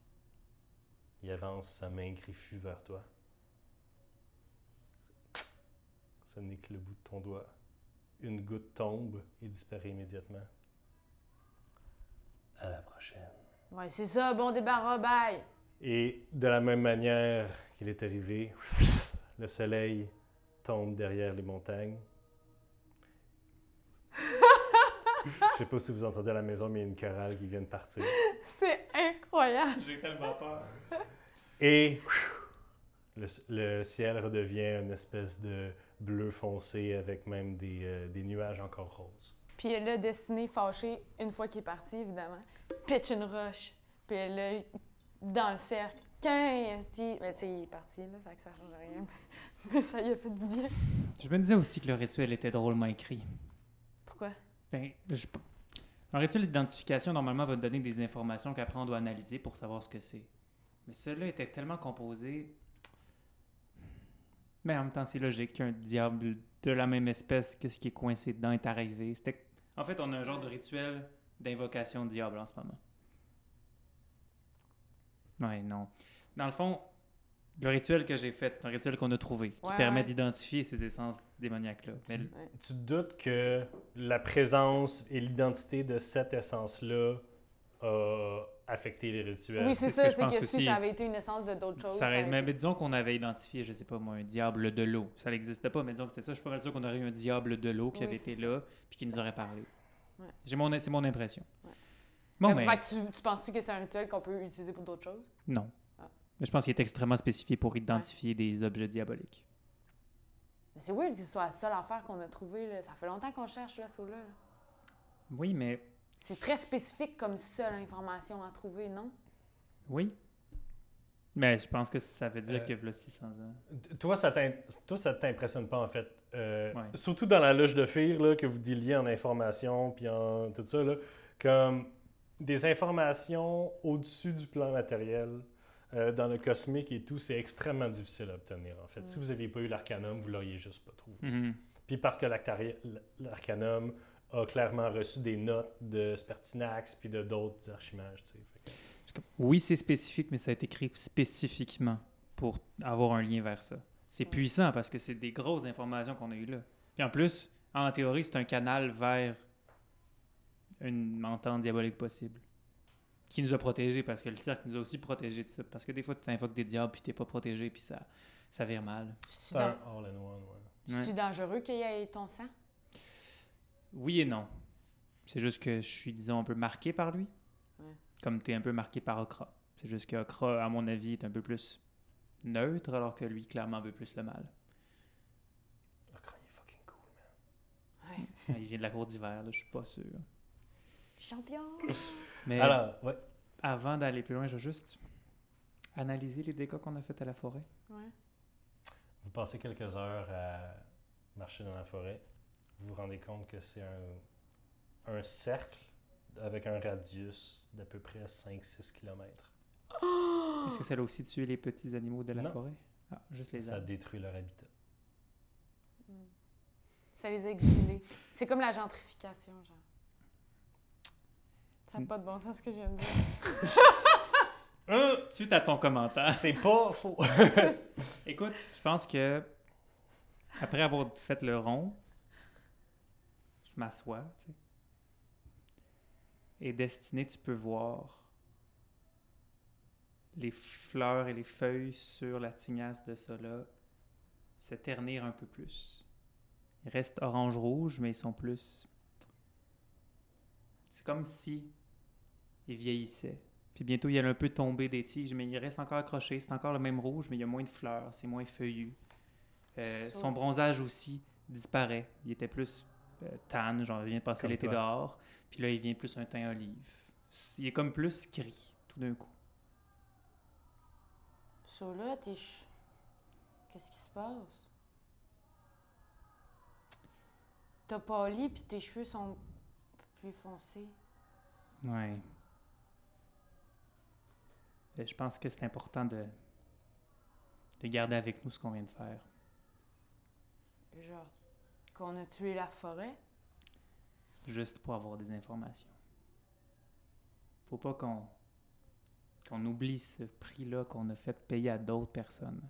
Il avance sa main griffue vers toi. Ce n'est que le bout de ton doigt. Une goutte tombe et disparaît immédiatement. À la prochaine. Ouais, c'est ça, bon débarras, bye! Et de la même manière qu'il est arrivé, le soleil tombe derrière les montagnes. Je sais pas si vous entendez à la maison, mais il y a une chorale qui vient de partir. C'est incroyable! J'ai tellement peur. Et le, le ciel redevient une espèce de bleu foncé avec même des, euh, des nuages encore roses. Puis là, Destiné fâché, une fois qu'il est parti, évidemment, pitch une roche. Puis là, dans le cercle, 15 Mais tu sais, il est parti, là, fait que ça change rien. Mais ça lui a fait du bien. Je me disais aussi que le rituel était drôlement écrit. Pourquoi? Ben, je- Un rituel d'identification, normalement, va te donner des informations qu'après on doit analyser pour savoir ce que c'est. Mais celui-là était tellement composé. Mais en même temps, c'est logique qu'un diable de la même espèce que ce qui est coincé dedans est arrivé. C'était... En fait, on a un genre de rituel d'invocation diable en ce moment. Ouais, non. Dans le fond, le rituel que j'ai fait, c'est un rituel qu'on a trouvé qui Ouais, permet ouais. d'identifier ces essences démoniaques-là. Mais Tu- Ouais. Tu te doutes que la présence et l'identité de cette essence-là a affecté les rituels. oui, c'est ça, c'est que si ça avait été une essence de d'autres choses. Ça aurait- mais, été- mais disons qu'on avait identifié, je sais pas moi, un diable de l'eau. Ça n'existait pas, mais disons que c'était ça. Je suis pas mal sûr qu'on aurait eu un diable de l'eau qui Oui, avait été ça. là puis qui nous aurait parlé. Ouais. J'ai mon, c'est mon impression. Ouais. Bon, Fait mais que tu, tu penses-tu que c'est un rituel qu'on peut utiliser pour d'autres choses? non. Ah. Mais je pense qu'il est extrêmement spécifié pour identifier des objets diaboliques. Mais c'est weird que ce soit la seule affaire qu'on a trouvée. Là. Ça fait longtemps qu'on cherche là, ça là. Oui, mais C'est très spécifique comme seule information à trouver, non? oui. Mais je pense que ça veut dire Euh, que voilà 600 ans. Toi, ça ça t'impressionne pas, en fait. Euh, Ouais. Surtout dans la loge de Fir, là, que vous déliez en information, puis en tout ça, là, comme des informations au-dessus du plan matériel, euh, dans le cosmique et tout, c'est extrêmement difficile à obtenir, en fait. Si Mm. vous n'aviez pas eu l'arcanum, vous l'auriez juste pas trouvé. Mhm. Puis parce que l'arcanum a clairement reçu des notes de Spertinax puis de d'autres archimages. Fait Oui, c'est spécifique, mais ça a été écrit spécifiquement pour avoir un lien vers ça. C'est Ouais. puissant parce que c'est des grosses informations qu'on a eues là. Puis en plus, en théorie, c'est un canal vers une entente diabolique possible. Qui nous a protégés parce que le cercle nous a aussi protégés de ça. Parce que des fois, tu invoques des diables puis t'es pas protégé puis ça, ça vire mal. C'est-tu C'est un. Ouais. dangereux qu'il y ait ton sang? Oui et non. C'est juste que je suis, disons, un peu marqué par lui. Ouais. Comme tu es un peu marqué par Okra. C'est juste que Okra, à mon avis, est un peu plus neutre, alors que lui, clairement, veut plus le mal. Crâne, il est fucking cool, man. Ouais. Il vient de la cour d'hiver, là, je suis pas sûr. Champion! Mais Alors, ouais. avant d'aller plus loin, je vais juste analyser les dégâts qu'on a fait à la forêt. Ouais. Vous passez quelques heures à marcher dans la forêt. Vous vous rendez compte que c'est un, un cercle avec un radius d'à peu près 5-6 km. Est-ce que ça a aussi tué les petits animaux de la Non. forêt? Ah, juste les Ça détruit leur habitat. Mm. Ça les a exilés. C'est comme la gentrification, genre. Ça n'a pas de bon sens ce que je viens de dire. Hein? Suite à ton commentaire. C'est pas faux. Écoute, je pense que après avoir fait le rond, je m'assois, tu sais. Et destiné, tu peux voir les fleurs et les feuilles sur la tignasse de là se ternir un peu plus. Ils restent orange-rouge, mais ils sont plus. C'est comme si ils vieillissaient. Puis bientôt, il allait un peu tomber des tiges, mais il reste encore accroché. C'est encore le même rouge, mais il y a moins de fleurs, c'est moins feuillu. Euh, son bronzage aussi disparaît. Il était plus tan, genre il vient de passer Comme l'été toi. dehors. Puis là, il vient plus un teint olive. Il est comme plus gris, tout d'un coup. Ça là, t'es. ch- Qu'est-ce qui se passe? T'as pâli puis tes cheveux sont plus foncés. Ouais. Euh, Je pense que c'est important de, de garder avec nous ce qu'on vient de faire. Genre, qu'on a tué la forêt. juste pour avoir des informations. Faut pas qu'on qu'on oublie ce prix-là qu'on a fait payer à d'autres personnes.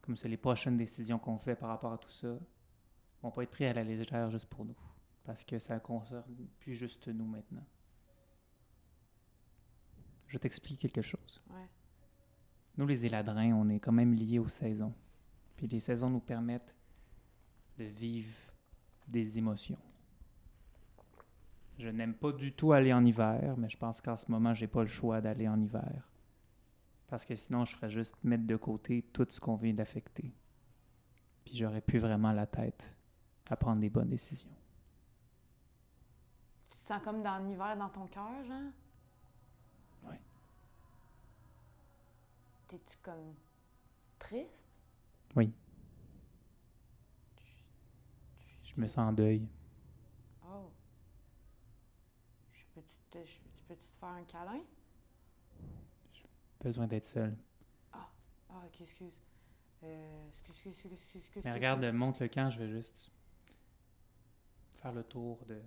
Comme ça, les prochaines décisions qu'on fait par rapport à tout ça vont pas être prises à la légère juste pour nous. Parce que ça concerne plus juste nous maintenant. je t'explique quelque chose. Ouais. Nous, les éladrins, on est quand même liés aux saisons. Puis les saisons nous permettent de vivre des émotions. Je n'aime pas du tout aller en hiver, mais je pense qu'en ce moment, j'ai pas le choix d'aller en hiver. Parce que sinon, je ferais juste mettre de côté tout ce qu'on vient d'affecter. Puis j'aurais plus vraiment la tête à prendre des bonnes décisions. Tu te sens comme dans l'hiver dans ton cœur, genre? Ouais. T'es-tu comme triste? Oui. Je me sens en deuil. Oh. Je peux-tu te, je- tu peux-tu te faire un câlin? Besoin d'être seul. Ah, ok, excuse. Euh, excuse, excuse, excuse, excuse, excuse. Mais regarde, monte le camp, je vais juste faire le tour de.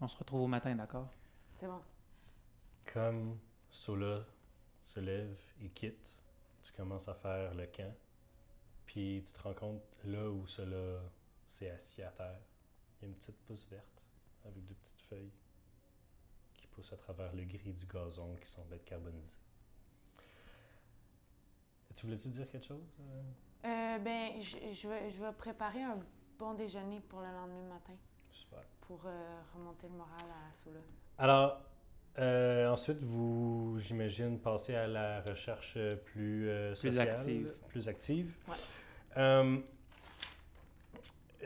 On se retrouve au matin, d'accord? C'est bon. Comme Sola se lève et quitte, tu commences à faire le camp. Puis tu te rends compte là où Sola s'est assis à terre. Il y a une petite pousse verte avec deux petites feuilles qui poussent à travers le gris du gazon qui semble être carbonisé. Tu voulais-tu dire quelque chose? euh? Euh, ben, je, je vais, je vais préparer un bon déjeuner pour le lendemain matin Super. pour euh, remonter le moral à Soula. Alors, euh, ensuite, vous, j'imagine, passez à la recherche plus, euh, active. Plus active. Ouais.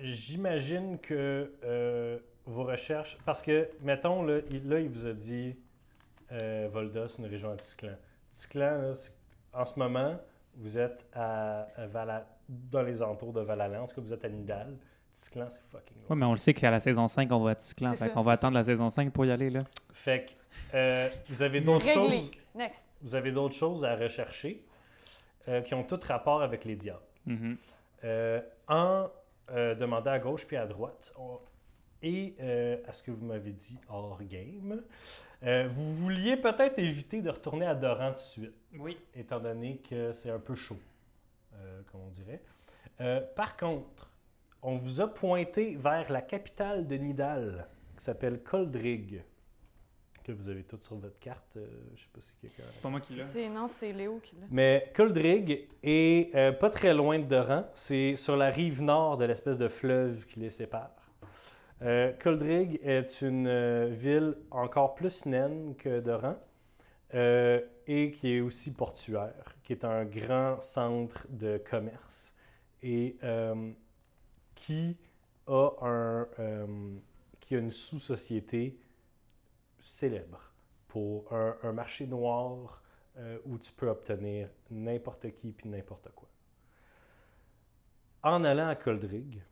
J'imagine que euh, vos recherches... Parce que, mettons, là, il, là, il vous a dit euh, Volda, c'est une région à Tisclan. Tisclan, là, c'est- en ce moment, vous êtes à, à Vala- dans les entours de Valalan. En tout cas, vous êtes à Nidal. Tisclan, c'est fucking loin. Oui, mais on le sait qu'à la saison 5, on va à Tisclan. C'est Fait qu'on va attendre la saison 5 pour y aller, là. Fait que euh, vous avez d'autres choses... Next. vous avez d'autres choses à rechercher euh, qui ont tout rapport avec les diables. Mhm. Euh, en euh, à gauche puis à droite, on- et euh, à ce que vous m'avez dit hors game, euh, vous vouliez peut-être éviter de retourner à Doran tout de suite, Oui. étant donné que c'est un peu chaud, euh, comme on dirait. Par contre, on vous a pointé vers la capitale de Nidal, qui s'appelle Coldrig, que vous avez toutes sur votre carte. euh, je sais pas si quelqu'un... C'est pas moi qui l'ai. C'est, non, c'est Léo qui l'a. Mais Coldrig est euh, pas très loin de Doran. C'est sur la rive nord de l'espèce de fleuve qui les sépare. Euh, Coldrig est une euh, ville encore plus naine que Doran euh, et qui est aussi portuaire, qui est un grand centre de commerce et euh, qui a un euh, qui a une sous-société célèbre pour un, un marché noir euh, où tu peux obtenir n'importe qui puis n'importe quoi. En allant à Coldrig,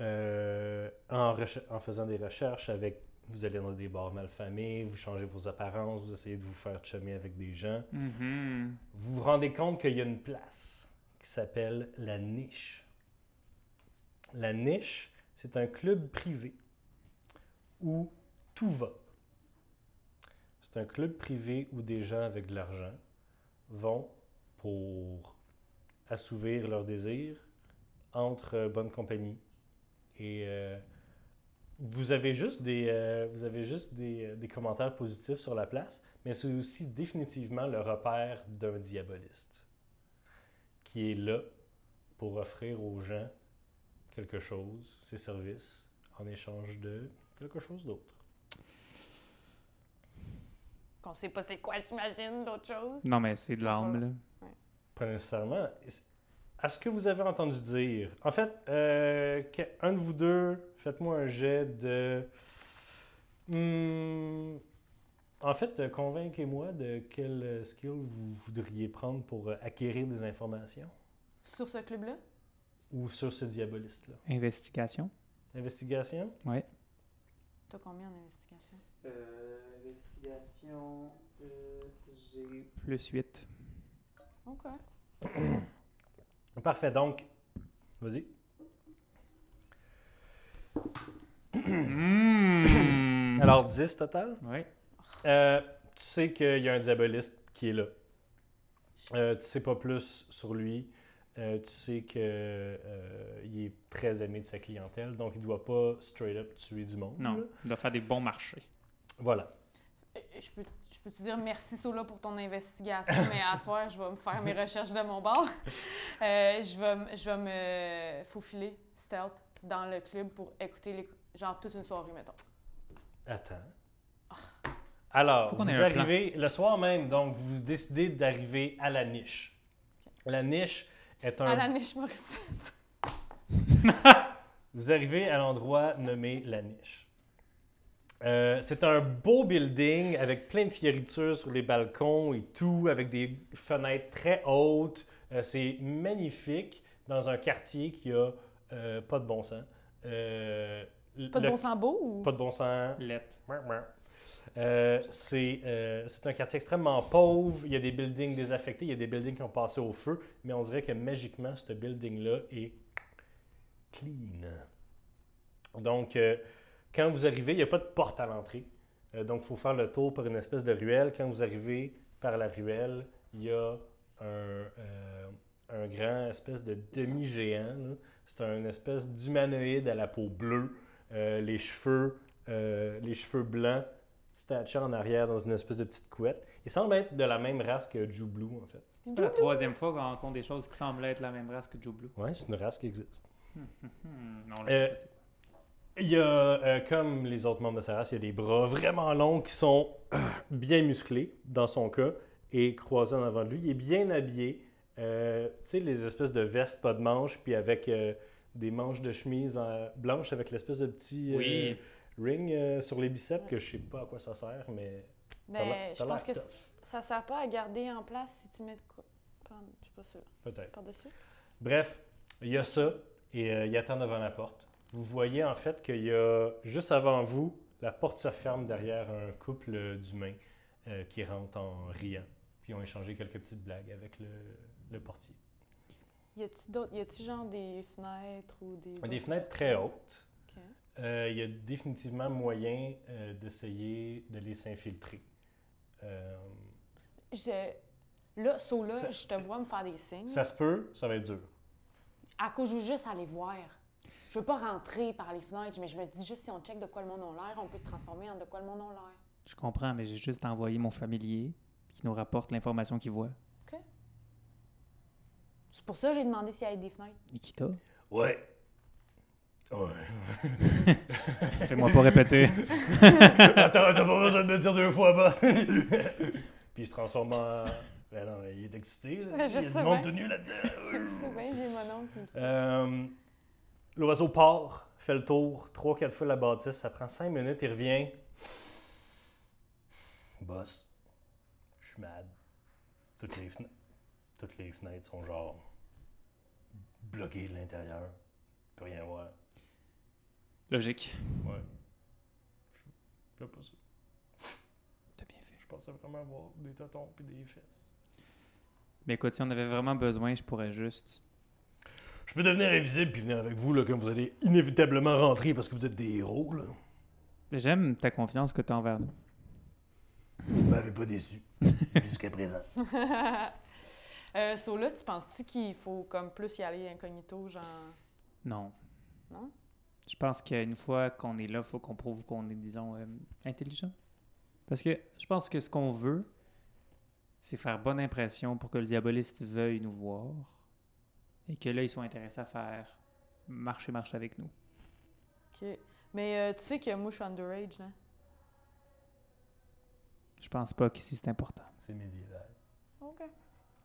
euh, en, faisant des recherches avec, vous allez dans des bars malfamés, vous changez vos apparences, vous essayez de vous faire chummer avec des gens, Mhm. vous vous rendez compte qu'il y a une place qui s'appelle la Niche. La Niche, c'est un club privé où tout va. C'est un club privé où des gens avec de l'argent vont pour assouvir leurs désirs entre euh, bonne compagnie. Et euh, vous avez juste des, euh, des commentaires positifs sur la place, mais c'est aussi définitivement le repère d'un diaboliste qui est là pour offrir aux gens quelque chose, ses services, en échange de quelque chose d'autre. Qu'on sait pas c'est quoi, j'imagine, d'autres choses. Non, mais c'est de l'arme, là. Pas nécessairement. À ce que vous avez entendu dire, en fait, euh, que- un de vous deux, faites-moi un jet de. Hmm, en fait, convainquez-moi de quel skill vous voudriez prendre pour euh, acquérir des informations Sur ce club-là? ou sur ce diaboliste-là. Investigation. Investigation? Ouais. T'as combien en investigation? investigation, j'ai plus 8. OK. Parfait, donc, vas-y. Mmh. Alors, 10 total? Ouais. Euh, tu sais qu'il y a un diaboliste qui est là. Euh, tu sais pas plus sur lui. Euh, tu sais qu'il est très aimé de sa clientèle, donc il doit pas straight up tuer du monde. Non, là. il doit faire des bons marchés. Voilà. Euh, Je peux, je peux te dire merci Sola pour ton investigation, mais à soir, je vais me faire mes recherches de mon bord. Euh, je, vais, je vais me faufiler stealth dans le club pour écouter les, genre toute une soirée, mettons. Attends. Alors, Faut qu'on vous plan. arrivez le soir même, donc vous décidez d'arriver à la niche. La niche est un. À la niche Morissette. Vous arrivez à l'endroit nommé la niche. Euh, c'est un beau building avec plein de fioritures sur les balcons et tout, avec des fenêtres très hautes. Euh, c'est magnifique dans un quartier qui a euh, pas de bon sens. Euh, Pas de le- bon sang beau ou? Pas de bon sens. Lettre. Euh, c'est euh, c'est un quartier extrêmement pauvre. Il y a des buildings désaffectés, il y a des buildings qui ont passé au feu, mais on dirait que magiquement, ce building-là est clean. Donc, euh, quand vous arrivez, il n'y a pas de porte à l'entrée. Donc, il faut faire le tour par une espèce de ruelle. Quand vous arrivez par la ruelle, il y a un, un grand espèce de demi-géant. C'est un espèce d'humanoïde à la peau bleue, les cheveux, les cheveux blancs, statue en arrière dans une espèce de petite couette. Il semble être de la même race que Joe Blue, en fait. C'est pas la troisième fois qu'on rencontre des choses qui semblent être la même race que Joe Blue. Ouais, c'est une race qui existe. Hmm, non, on le Euh, sait pas, c'est quoi. Il y a, euh, comme les autres membres de sa race, il y a des bras vraiment longs qui sont euh, bien musclés, dans son cas, et croisés en avant de lui. Il est bien habillé. Euh, tu sais, les espèces de vestes, pas de manches, puis avec euh, des manches de chemise blanches avec l'espèce de petit euh, Oui. Ring euh, sur les biceps, que je sais pas à quoi ça sert, mais Mais je pense que ça sert pas à garder en place si tu mets de quoi. Je sais pas sûr. peut-être. Par-dessus? Bref, il y a ça et euh, il attend devant la porte. Vous voyez en fait qu'il y a juste avant vous, la porte se ferme derrière un couple euh, d'humains euh, qui rentrent en riant. Puis ils ont échangé quelques petites blagues avec le, le portier. Y a-tu genre des fenêtres ou des. Des fenêtres très hautes. Ok. Euh, il y a définitivement moyen euh, d'essayer de les s'infiltrer. Euh, Je... Là, so là, Ça- je te vois me faire des signes. ça se peut, ça va être dur. À cause, je veux juste aller voir. Je veux pas rentrer par les fenêtres, mais je me dis juste si on check de quoi le monde a l'air, on peut se transformer en de quoi le monde a l'air. Je comprends, mais j'ai juste envoyé mon familier qui nous rapporte l'information qu'il voit. C'est pour ça que j'ai demandé s'il y avait des fenêtres. Nikita, Ouais. Ouais. fais-moi pas répéter. Attends, t'as pas besoin de me dire deux fois, boss. Puis il se transforme en. Ben non, il est excité. Là. Il y je a du sais monde tout nu là-dedans. C'est bien, j'ai mon oncle. Euh, L'oiseau part, fait le tour, trois, quatre fois la bâtisse. Ça prend cinq minutes, il revient. Boss, je suis mad. Toutes les, fenêtres, toutes les fenêtres sont genre bloquées de l'intérieur. Je peux rien voir. Logique. Ouais. Je pas ça. T'as bien fait. Je pensais vraiment avoir des totons puis des fesses. Mais écoute, si on avait vraiment besoin, je pourrais juste. Je peux devenir invisible puis venir avec vous là, quand vous allez inévitablement rentrer parce que vous êtes des héros. Là. J'aime ta confiance que tu as envers nous. Vous m'avez pas déçu jusqu'à présent. euh, so là, tu penses-tu qu'il faut comme plus y aller incognito, genre? Non. Non? Je pense qu'une fois qu'on est là, il faut qu'on prouve qu'on est, disons, euh, intelligent. Parce que je pense que ce qu'on veut, c'est faire bonne impression pour que le diaboliste veuille nous voir et que là, ils soient intéressés à faire marcher-marche avec nous. OK. Mais euh, tu sais que moi, je suis underage, hein? Je pense pas qu'ici, c'est important. C'est médiéval. OK.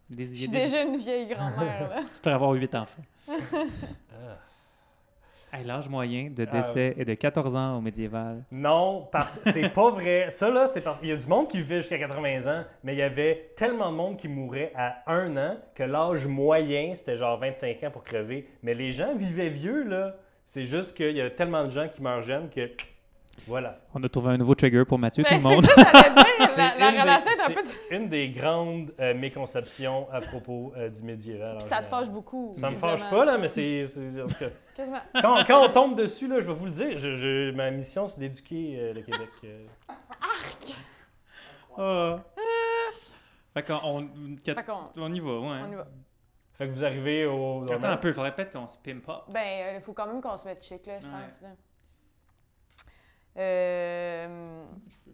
Des- Je suis des- déjà une vieille grand-mère, là. Tu devrais avoir huit enfants. Ah. Hey, L'âge moyen de Ah, décès est de 14 ans au médiéval. Non, parce que c'est pas vrai. Ça, là, c'est parce qu'il y a du monde qui vit jusqu'à 80 ans, mais il y avait tellement de monde qui mourait à un an que l'âge moyen, c'était genre 25 ans pour crever. Mais les gens vivaient vieux, là. C'est juste qu'il y a tellement de gens qui meurent jeunes que. Voilà. On a trouvé un nouveau trigger pour Mathieu, Ben, tout le monde. c'est ça, La, la une des- relation est un peu. c'est une des grandes euh, méconceptions à propos euh, du médiéval. Puis ça te fâche beaucoup. Ça me fâche pas, là, mais c'est. quand, quand on tombe dessus, là, je vais vous le dire, je- je- ma mission, c'est d'éduquer euh, le Québec. euh. Ah. Fait qu'on on, Fait qu'on- on y va, ouais. on y va. Fait que vous arrivez au. Attends un peu, il faudrait peut-être qu'on se pimpe pas. Ben, il faut quand même qu'on se mette chic, là, je Ouais. pense. là. Euh,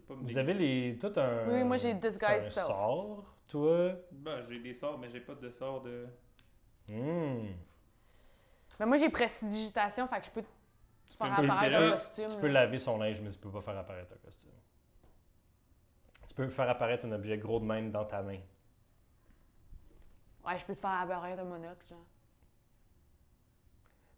Vous avez les. tout un. Oui, moi, j'ai un Disguise Self. sort, toi? Ben, j'ai des sorts, mais j'ai pas de sort de. Hmm. Mais moi, j'ai prestidigitation, fait que je peux faire peux apparaître un costume. Tu peux laver son linge, mais tu peux pas faire apparaître un costume. Tu peux faire apparaître un objet gros de même dans ta main. Ouais, je peux te faire apparaître un monocle, genre.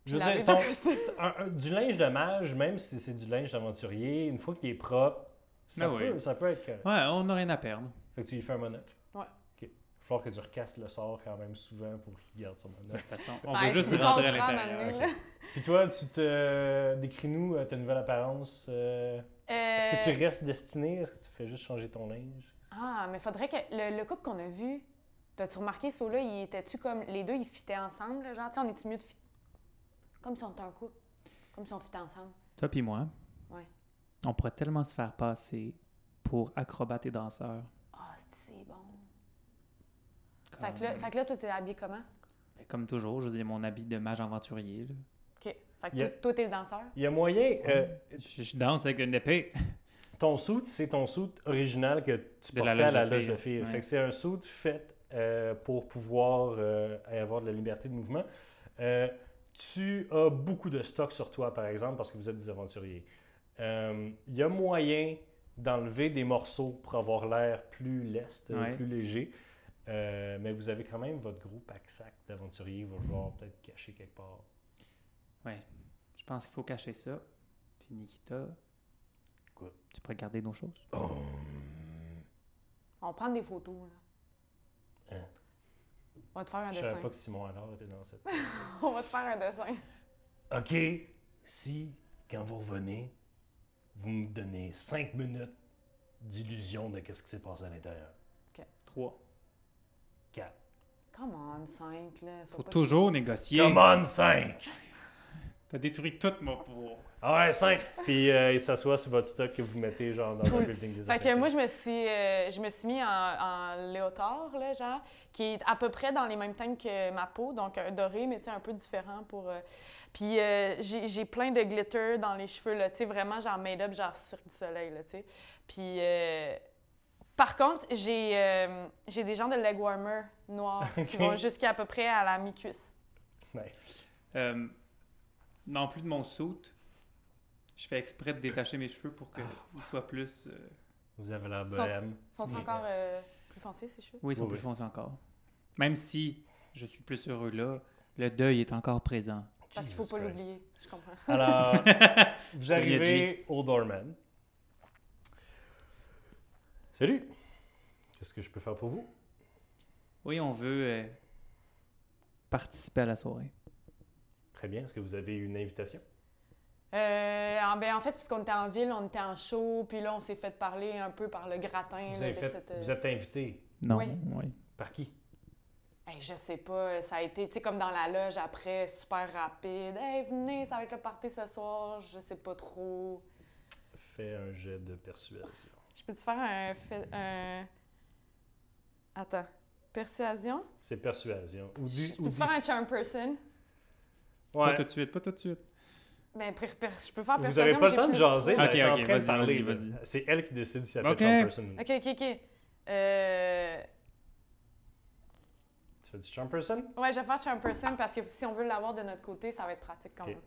Je veux dire, ton ton- costume. un- un- du linge de mage, même si c'est du linge d'aventurier, une fois qu'il est propre, ça, Ben peut, oui. ça peut être correct. Ouais, on n'a rien à perdre. Fait que tu lui fais un monocle. Ouais. Ok. Il va falloir que tu recasses le sort quand même souvent pour qu'il garde son De monocle. toute façon, on veut juste tu rentrer à l'intérieur. là. Puis toi, tu te. Décris-nous euh, ta nouvelle apparence. euh, Est-ce que Euh, tu restes destiné Est-ce que tu fais juste changer ton linge? Ah, mais faudrait que. Le, le couple qu'on a vu, t'as-tu remarqué, ceux-là, ils étaient-tu comme. Les deux, ils fitaient ensemble, genre, tu sais, on est-tu mieux de fit... Comme si on était un couple. Comme si on fitait ensemble. Toi puis moi, Ouais. on pourrait tellement se faire passer pour acrobates et danseurs. Ah, c'est bon. Comme, Fait que, là, fait que là, toi, t'es habillé comment? ben, comme toujours, je dis mon habit de mage aventurier. là. OK. Fait que a- toi, toi, t'es le danseur? Il y a moyen. euh, Je, je danse avec une épée. ton suit, c'est ton suit original que tu portais la à la loge de filles. Fait que c'est un suit fait euh, pour pouvoir euh, avoir de la liberté de mouvement. Euh, tu as beaucoup de stock sur toi, par exemple, parce que vous êtes des aventuriers. Euh, Il y a moyen d'enlever des morceaux pour avoir l'air plus leste, euh, Ouais. plus léger. Euh, mais vous avez quand même votre gros pack-sac d'aventuriers. Va falloir peut-être cacher quelque part. Ouais, je pense qu'il faut cacher ça. Puis Nikita, Quoi? tu pourrais garder nos choses. On va prendre des photos, là. Hein? On va te faire un Je savais dessin. pas que Simon alors était dans cette. On va te faire un dessin. OK, si, quand vous revenez, vous me donnez 5 minutes d'illusion de qu'est-ce qui s'est passé à l'intérieur. Trois. 4. Come on, 5, là. Faut toujours négocier. Come on, 5! T'as détruit tout mon pouvoir. Ah ouais, 5! Puis euh, il s'assoit sur votre stock que vous mettez genre dans un building des Fait que moi, je me suis, euh, je me suis mis en, en léotard, là, genre, qui est à peu près dans les mêmes teintes que ma peau, donc un doré, mais tu sais, un peu différent pour... euh, Puis euh, j'ai j'ai plein de glitter dans les cheveux, là, tu sais, vraiment genre made-up, genre Cirque du Soleil, là, tu sais. Puis... euh, Par contre, j'ai euh, j'ai des gens de leg warmer noirs qui vont jusqu'à à peu près à la mi-cuisse. Nice. Euh, non plus de mon soute. Je fais exprès de détacher mes cheveux pour qu'ils soient plus. euh, Vous avez Sont- bohème. Sont Oui. encore euh, plus foncés, ces cheveux? Oui, ils sont Oui, plus oui. foncés encore. Même si je suis plus heureux là, le deuil est encore présent. Parce qu'il faut Jesus pas Christ. l'oublier, je comprends. Alors, vous arrivez au doorman. Salut! Qu'est-ce que je peux faire pour vous? Oui, on veut euh, participer à la soirée. Très bien. Est-ce que vous avez une invitation? Euh, en, ben, en fait, puisqu'on était en ville, on était en show, puis là, on s'est fait parler un peu par le gratin. Vous, là, avez de fait- cette, euh, vous êtes invité. Non, Oui. oui. Par qui? Hey, je sais pas, ça a été, tu sais, comme dans la loge après, super rapide. Hey, venez, ça va être le party ce soir, je sais pas trop. Fais un jet de persuasion. Je peux-tu faire un, fait- un... Attends. Persuasion? C'est persuasion. Ou Je du, ou peux-tu du- faire un charm person? Pas Ouais. tout de suite, pas tout de suite. Ben, je peux faire Vous persuasion, avez pas mais le temps de jaser, Ok, est ok, de vas-y, parler, vas-y. C'est elle qui décide si elle Ok. fait charm person. OK, OK, OK. Euh... Tu fais du charm person? Ouais, je vais faire charm person parce que si on veut l'avoir de notre côté, ça va être pratique quand Ok. même.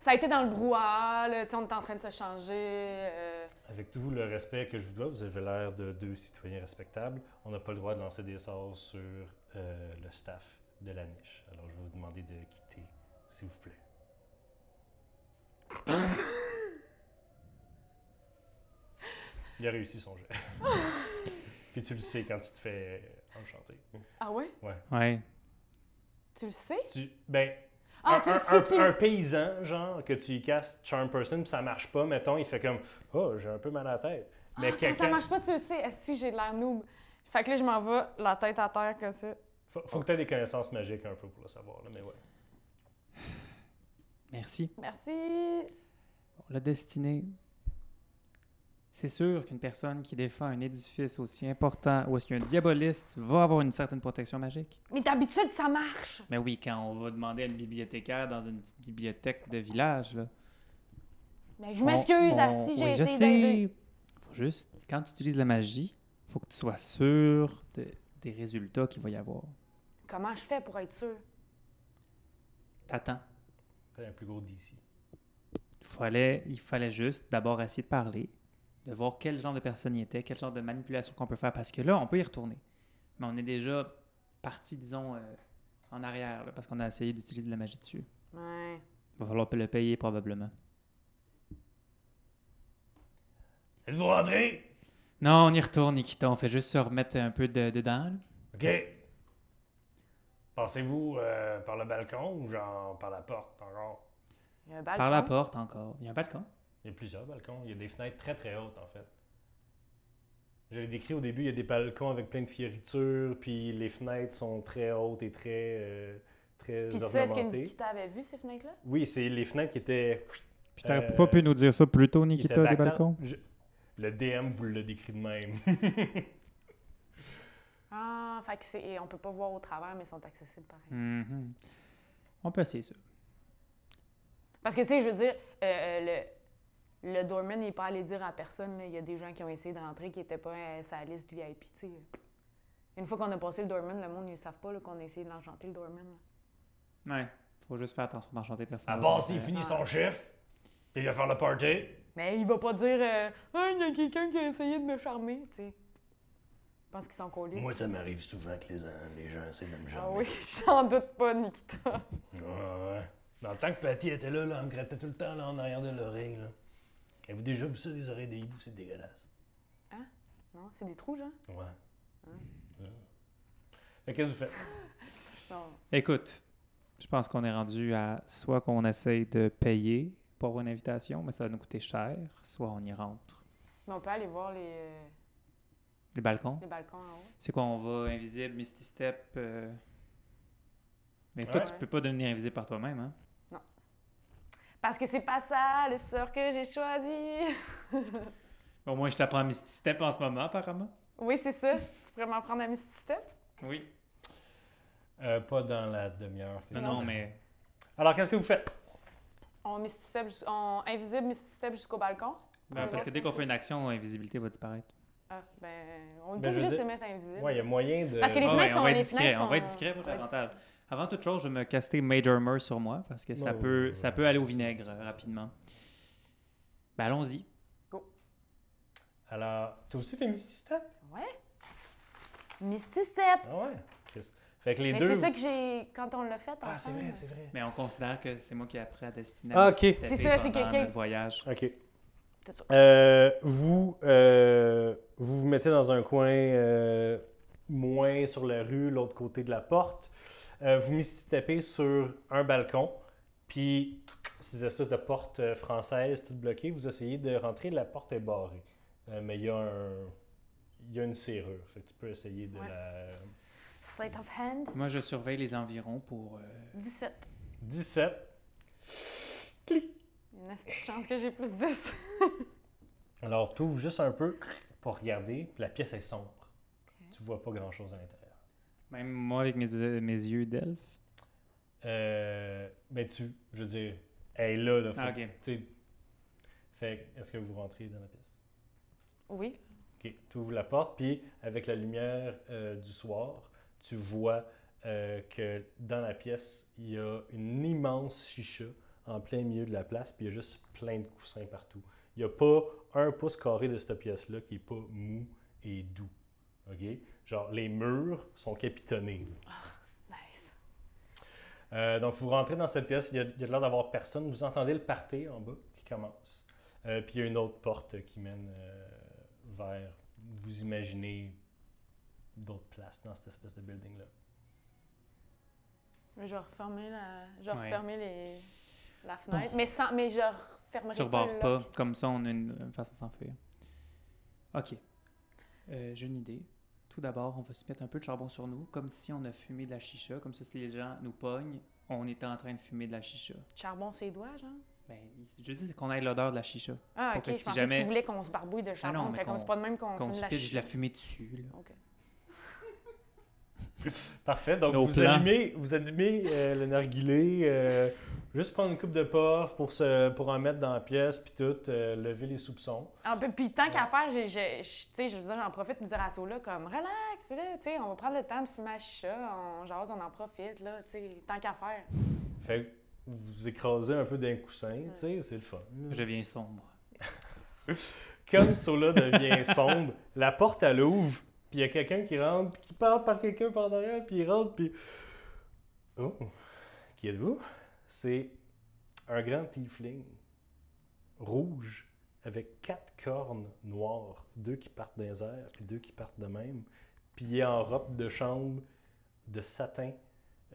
Ça a été dans le brouhaha, là, on était en train de se changer. euh, Avec tout le respect que je vous dois, vous avez l'air de deux citoyens respectables. On n'a pas le droit de lancer des sorts sur euh, le staff de la niche. Alors, je vais vous demander de quitter, s'il vous plaît. Il a réussi son jet. Puis tu le sais quand tu te fais enchanter. Ah ouais? Ouais. Tu le sais? Tu, ben, Ah, un, tu un- si un- tu... un paysan, genre, que tu y casses Charm Person, puis ça marche pas, mettons, il fait comme Oh, j'ai un peu mal à la tête. Ah, quand ça marche pas, tu le sais. Est-ce que j'ai de l'air noob? Fait que là, je m'en vais la tête à terre comme ça. Faut, faut que tu aies des connaissances magiques un peu pour le savoir, là, mais ouais. Merci. Merci. Bon, la destinée. C'est sûr qu'une personne qui défend un édifice aussi important où est-ce qu'un diaboliste va avoir une certaine protection magique. Mais d'habitude, ça marche. Mais oui, quand on va demander à une bibliothécaire dans une petite bibliothèque de village, là. Mais je m'excuse, on- j'ai oui, je essayé d'aider. sais. Faut juste, quand tu utilises la magie, faut que tu sois sûr de- des résultats qu'il va y avoir. Comment je fais pour être sûr? T'attends. C'est un plus gros d'ici. Il fallait, il fallait juste d'abord essayer de parler, de voir quel genre de personne il était, quel genre de manipulation qu'on peut faire, parce que là, on peut y retourner. Mais on est déjà parti, disons, euh, en arrière, là, parce qu'on a essayé d'utiliser de la magie dessus. Ouais. Il va falloir le payer probablement. Êtes-vous rentré? Non, on y retourne, Nikita. On fait juste se remettre un peu de- dedans. là. OK. Passez-vous euh, par le balcon ou genre par la porte encore? Il y a un balcon. Par la porte encore. Il y a un balcon. Il y a plusieurs balcons. Il y a des fenêtres très très hautes en fait. Je l'ai décrit au début, il y a des balcons avec plein de fieritures, puis les fenêtres sont très hautes et très, euh, très Puis ça, est-ce que ornementées. Nikita avait vu ces fenêtres-là? Oui, c'est les fenêtres qui étaient. Puis t'aurais Euh, pas pu nous dire ça plus tôt, Nikita, des balcons? Je- Le DM vous l'a décrit de même. Ah, fait que c'est... on peut pas voir au travers, mais ils sont accessibles pareil. Mhm. On peut essayer ça. Parce que, tu sais, je veux dire, euh, euh, le, le doorman n'est pas allé dire à personne. Il y a des gens qui ont essayé d'entrer qui n'étaient pas euh, sur la liste VIP, tu sais. Une fois qu'on a passé le doorman, le monde, ils ne savent pas là, qu'on a essayé de l'enchanter, le doorman. là. Ouais. Faut juste faire attention d'enchanter personne. à part s'il finit Ah. son chiffre, puis il va faire le party. Mais il va pas dire euh, Ah, il y a quelqu'un qui a essayé de me charmer, tu sais. Je pense qu'ils sont collés. Moi, ça m'arrive souvent que les, les gens essaient de me Ah oui, j'en doute pas, Nikita. Ouais, ouais. Dans le temps que Patty était là, là, elle me grattait tout le temps là, en arrière de l'oreille. là. Avez-vous déjà vu ça, les oreilles des hiboux? C'est dégueulasse. Non, c'est des trous, genre? Ouais. Ouais. Fait que Qu'est-ce que vous faites? Non. Écoute, je pense qu'on est rendu à soit qu'on essaye de payer pour une invitation, mais ça va nous coûter cher, soit on y rentre. Mais on peut aller voir les, euh, Les balcons. les balcons en haut. C'est quoi, on va invisible, Misty Step. euh, Mais toi, Ouais. tu peux pas devenir invisible par toi-même, hein? Parce que c'est pas ça, le sort que j'ai choisi. Au moins, je t'apprends Misty Step en ce moment, apparemment. Oui, c'est ça. tu pourrais m'en prendre un Misty Step? Oui. Euh, pas dans la demi-heure. que Non, non, mais. Alors, qu'est-ce que vous faites? On, Misty Step on invisible Misty Step jusqu'au balcon? Ben, parce que dès qu'on fait une action, l'invisibilité va disparaître. Ah, ben, on est Ben, obligé de se mettre invisible. Ouais, il y a moyen de. Parce que les Ah fenêtres on sont- va être les discret, fenêtres on va être discret, moi j'ai on l'avantage. Avant toute chose, je vais me caster Mage Armor sur moi, parce que ça, Ouais, peut, ouais, ça peut aller au vinaigre euh, rapidement. Ben, allons-y. Alors, toi aussi, t'es Misty Step? Ouais. Misty Step! Ah ouais? Chris. Fait que les Mais deux. c'est ça que j'ai. Quand on l'a fait Ah, c'est ensemble. vrai, c'est vrai. Mais on considère que c'est moi qui ai appris à destiner. Ah, ok. C'est ça, c'est quelqu'un- voyage. OK. Euh, vous, euh, vous vous mettez dans un coin euh, moins sur la rue, l'autre côté de la porte. Euh, vous tapez sur un balcon, puis ces espèces de portes françaises toutes bloquées, vous essayez de rentrer, la porte est barrée. Euh, mais il y, a un- il y a une serrure, fait que tu peux essayer de Ouais. la... Slate of hand. Moi, je surveille les environs pour. euh, 17. 17. Il y a une chance que j'ai plus 10. Alors, tu ouvres juste un peu pour regarder, puis la pièce est sombre. Tu vois pas grand-chose à l'intérieur. Même moi, avec mes, euh, mes yeux d'elfe? Euh, ben tu, je veux dire, elle est là, là. Ah, ok. tu sais. Fait que, est-ce que vous rentrez dans la pièce? Oui. Ok, tu ouvres la porte, puis avec la lumière euh, du soir, tu vois euh, que dans la pièce, il y a une immense chicha en plein milieu de la place, puis il y a juste plein de coussins partout. Il n'y a pas un pouce carré de cette pièce-là qui n'est pas mou et doux. OK? Genre, les murs sont capitonnés. là. Nice. Euh, donc, vous rentrez dans cette pièce, il y a, il y a l'air d'avoir personne. Vous entendez le party en bas qui commence. Euh, puis il y a une autre porte qui mène euh, vers, vous imaginez, d'autres places dans cette espèce de building-là. Mais je vais refermer la. Je vais Ouais. refermer les... la fenêtre. Mais, sans... mais je refermerai Tu pas pas, comme ça on a une, une façon de s'enfuir. Ok. Euh, J'ai une idée. Tout d'abord, on va se mettre un peu de charbon sur nous, comme si on a fumé de la chicha, comme ça si les gens nous pognent, on était en train de fumer de la chicha. Charbon ses doigts, genre? Ben, je dis c'est qu'on ait l'odeur de la chicha. Ah, ok. Je si pensais jamais- que tu voulais qu'on se barbouille de charbon. non, mais qu'on- c'est pas de même qu'on Qu'on fume se la de la fumée dessus. Là. Ok. Parfait. Donc, Nos vous plans. allumez, vous allumez euh, le narguilé, euh, Juste prendre une coupe de puff pour, se, pour en mettre dans la pièce, puis tout, euh, lever les soupçons. Ah, puis, puis tant qu'à faire, j'ai, j'ai- sais, je veux dire, j'en profite de me dire à Sola comme relax, là, tu sais, on va prendre le temps de fumer à chicha, on jase, on en profite, là, tu sais, tant qu'à faire. Fait que vous écrasez un peu d'un coussin, tu sais, c'est le fun. Je viens sombre. Comme Sola devient sombre, la porte, elle ouvre, puis il y a quelqu'un qui rentre, puis qui parle par quelqu'un par derrière, puis il rentre, puis... Oh, qui êtes-vous? C'est un grand tiefling, rouge, avec quatre cornes noires, deux qui partent des airs, puis deux qui partent de même, puis il est en robe de chambre de satin,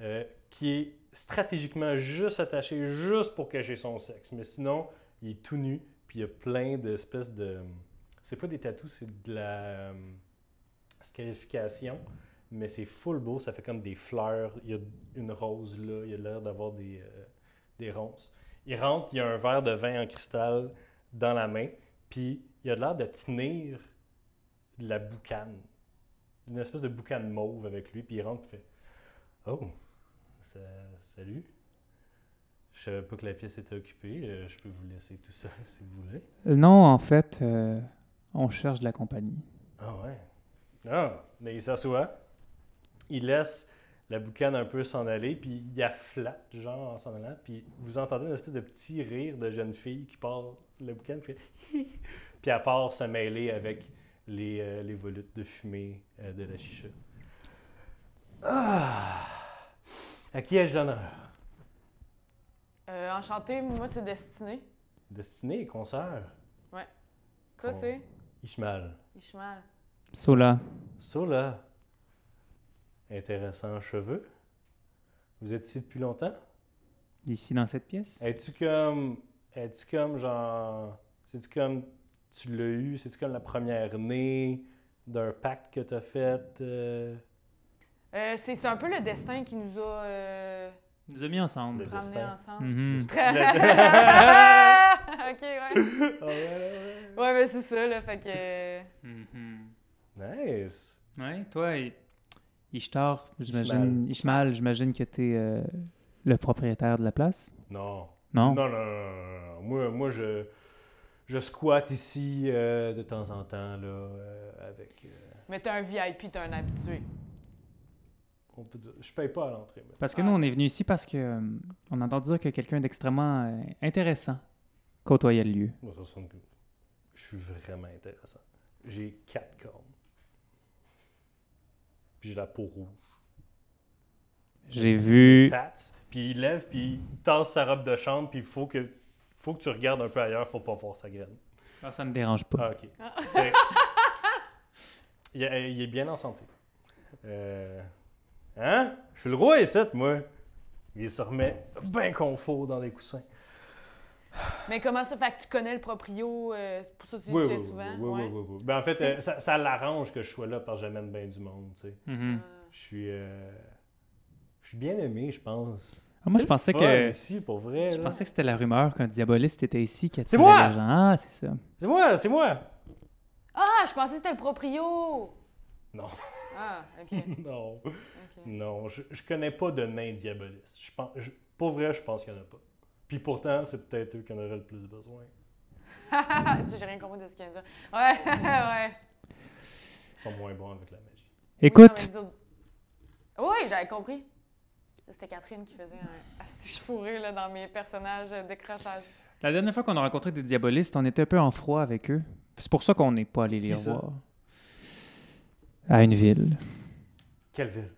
euh, qui est stratégiquement juste attaché, juste pour cacher son sexe, mais sinon, il est tout nu, puis il y a plein d'espèces de. C'est pas des tatous, c'est de la euh, scarification, mais c'est full beau, ça fait comme des fleurs. Il y a une rose là, il y a l'air d'avoir des, euh, des ronces. Il rentre, il y a un verre de vin en cristal dans la main, puis il a l'air de tenir de la boucane. Une espèce de boucane mauve avec lui, puis il rentre et fait Oh, ça- salut. Je savais pas que la pièce était occupée. euh, je peux vous laisser tout ça si vous voulez. Euh, Non, en fait, euh, on cherche de la compagnie. Ah ouais? Ah, mais il s'assoit. Il laisse la boucane un peu s'en aller, puis il la flatte, genre, en s'en allant. Puis vous entendez une espèce de petit rire de jeune fille qui part la boucane, fait puis elle part se mêler avec les, euh, les volutes de fumée euh, de la chicha. Ah! À qui ai-je l'honneur? Euh, enchanté, moi, c'est Destiné. Destiné, consoeur, Toi, Con- c'est? Ishmael. Ishmael. Sola, Sola. Intéressant cheveux. Vous êtes ici depuis longtemps? ici dans cette pièce. Es-tu comme. Es-tu comme genre. C'est-tu comme. Tu l'as eu? C'est-tu comme la première née d'un pacte que t'as fait? euh, Euh, c'est c'est un peu le destin qui nous a euh, nous a mis ensemble. Le ramenés destin. ensemble. Mhm. ok, ouais. Ah ouais, ouais, Ouais, mais c'est ça, là, fait que... Mhm. ouais. Nice. Ouais, toi, Ishtar, j'imagine. Ishmael, j'imagine que tu es le propriétaire de la place. Non. Non? Non, non, non, non. Moi, moi je. Je squatte ici euh, de temps en temps, là, euh, avec. euh, Mais t'es un VIP, t'es un habitué. on peut dire- Je paye pas à l'entrée. mais- Parce que nous, on est venu ici parce que euh, on entend dire que quelqu'un d'extrêmement euh, intéressant côtoyait le lieu. Moi, ça je suis vraiment intéressant. J'ai quatre cornes. Puis j'ai la peau rouge. J'ai vu. Tats. Puis il lève, puis il tasse sa robe de chambre, puis il faut que, faut que tu regardes un peu ailleurs pour pas voir sa graine. Ah, ça me dérange pas. Ah, ok. Fait- il, est- il est bien en santé. Euh, Hein? Je suis le roi ici, moi. Il se remet bien confort dans les coussins. Mais comment ça? Fait que tu connais le proprio, euh, c'est pour ça que tu Oui, le oui, souvent? oui, oui, ouais. oui, oui. Ben, en fait, euh, ça, ça l'arrange que je sois là parce que j'amène bien du monde, tu sais. Mhm. Ah. Je suis, euh, je suis bien aimé, je pense. Ah, moi, je pensais que. ici, pour vrai. Je là. pensais que c'était la rumeur qu'un diaboliste était ici qui C'est attirait moi! les gens. Ah, c'est ça. C'est moi, c'est moi! Ah, je pensais que c'était le proprio! Non. Ah, OK. non, non, je, je connais pas de nains diabolistes. Je pense, je- pour vrai, je pense qu'il y en a pas. Puis pourtant, c'est peut-être eux qui en auraient le plus besoin. tu sais, j'ai rien compris de ce qu'il vient de dire. Ouais, ouais. Ils sont moins bons avec la magie. Écoute, Oui, j'avais compris. C'était Catherine qui faisait un astiche fourré là, dans mes personnages décrochage. la dernière fois qu'on a rencontré des diabolistes, on était un peu en froid avec eux. C'est pour ça qu'on n'est pas allé les revoir. À une ville. Quelle ville?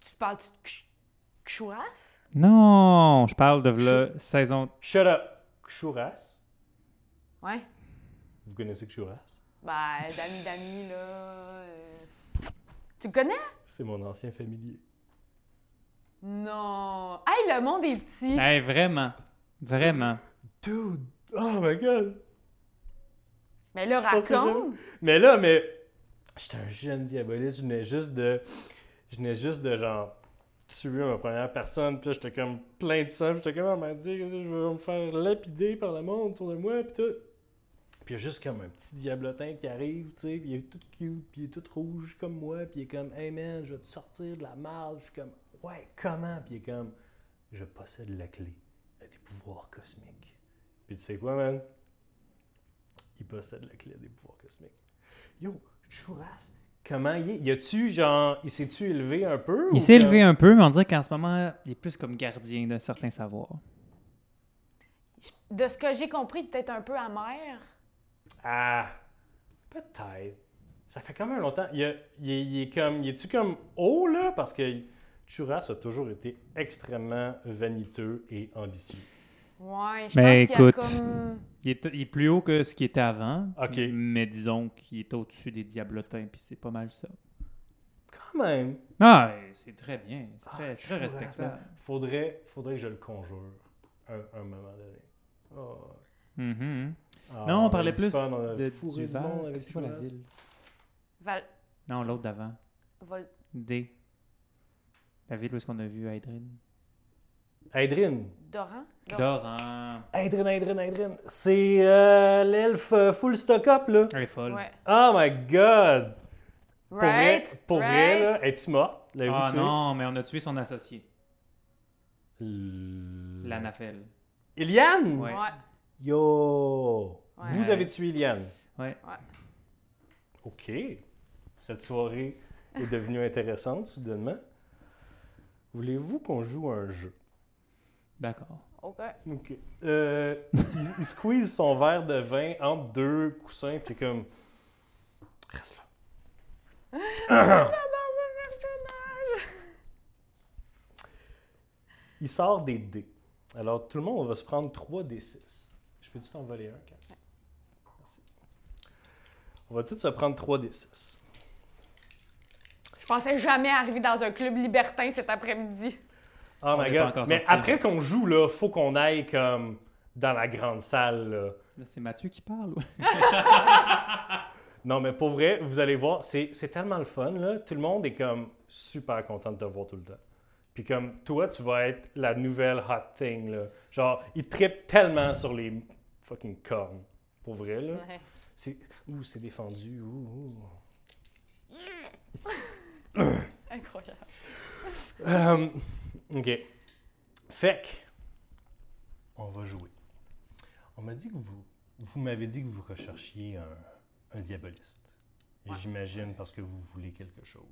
Tu parles de Kshouras? Non, je parle de la saison. Shut up! Kshouras. Ouais. Vous connaissez Kshouras? Ben, Dami Dami, là. euh, Tu le connais? C'est mon ancien familier. Non. Hey, le monde est petit. Hey, vraiment. Vraiment. Dude! Oh my god! Mais là, pense que raconte. Mais là, mais. J'étais un jeune diaboliste, je venais juste de. Je venais juste de genre. Tuer ma première personne, puis là, j'étais comme plein de sang, j'étais comme, on m'a dit je vais me faire lapider par le monde autour de moi, puis tout. Puis il y a juste comme un petit diablotin qui arrive, tu sais, puis il est tout cute, puis il est tout rouge comme moi, puis il est comme, hey man, je vais te sortir de la marde. Je suis comme, ouais, comment? Puis il est comme, Je possède la clé à des pouvoirs cosmiques. Puis tu sais quoi, man? Il possède la clé à des pouvoirs cosmiques. Yo, Chouras, comment il est? Y a-tu, genre, il s'est-tu élevé un peu? Il s'est comme- élevé un peu, mais on dirait qu'en ce moment, il est plus comme gardien d'un certain savoir. De ce que j'ai compris, peut-être un peu amer. Ah, peut-être. Ça fait quand même longtemps. Il, a- il est, il est comme, il est-tu comme haut, là? Parce que Chouras a toujours été extrêmement vaniteux et ambitieux. Ouais, je Mais pense qu'il y a écoute. comme... Il est, il est plus haut que ce qui était avant, Ok. mais disons qu'il est au-dessus des diablotins, puis c'est pas mal ça. Quand même. Ah, c'est très bien, c'est Ah, très, très respectable. Faudrait, faudrait que je le conjure un, un moment donné. Oh. Mhm. Ah, non, on parlait plus fun, on a de, du Val. C'est quoi la ville? Val... Non, l'autre d'avant. Vol... D. La ville où est-ce qu'on a vu Aydrin? Aydrin. Doran? Doran. Aydrin, Aydrin, Aydrin. C'est euh, l'elfe euh, full stock-up, là. Elle est folle. Ouais. Oh my god! Pour vrai, Right? pour vrai, là, es-tu morte? Ah non, mais on a tué son associé, L- l'Anafel. Iliane? Ouais. Ouais. Yo! Ouais. Vous avez tué Iliane? Ouais. OK. Cette soirée est devenue intéressante soudainement. Voulez-vous qu'on joue à un jeu? D'accord. OK. OK. Euh, il, il squeeze son verre de vin entre deux coussins, puis comme... Reste là. J'adore ce personnage! Il sort des dés. Alors, tout le monde va se prendre 3 d 6. Je peux-tu t'en voler un, Kat? Merci. On va tous se prendre 3 d 6. Je pensais jamais arriver dans un club libertin cet après-midi. Oh On my god. Mais après qu'on joue, là, faut qu'on aille comme dans la grande salle. Là. Là, c'est Mathieu qui parle. Non, mais pour vrai, vous allez voir, c'est c'est tellement le fun. Là. Tout le monde est comme super content de te voir tout le temps. Puis comme toi, tu vas être la nouvelle hot thing. Là. Genre, ils trippent tellement sur les fucking cornes. Pour vrai, là. Nice. C'est... Ouh, c'est défendu. Ouh, ouh. Incroyable. Euh, OK. Fait que, on va jouer. On m'a dit que vous, vous m'avez dit que vous recherchiez un, un diaboliste. Ouais. J'imagine parce que vous voulez quelque chose.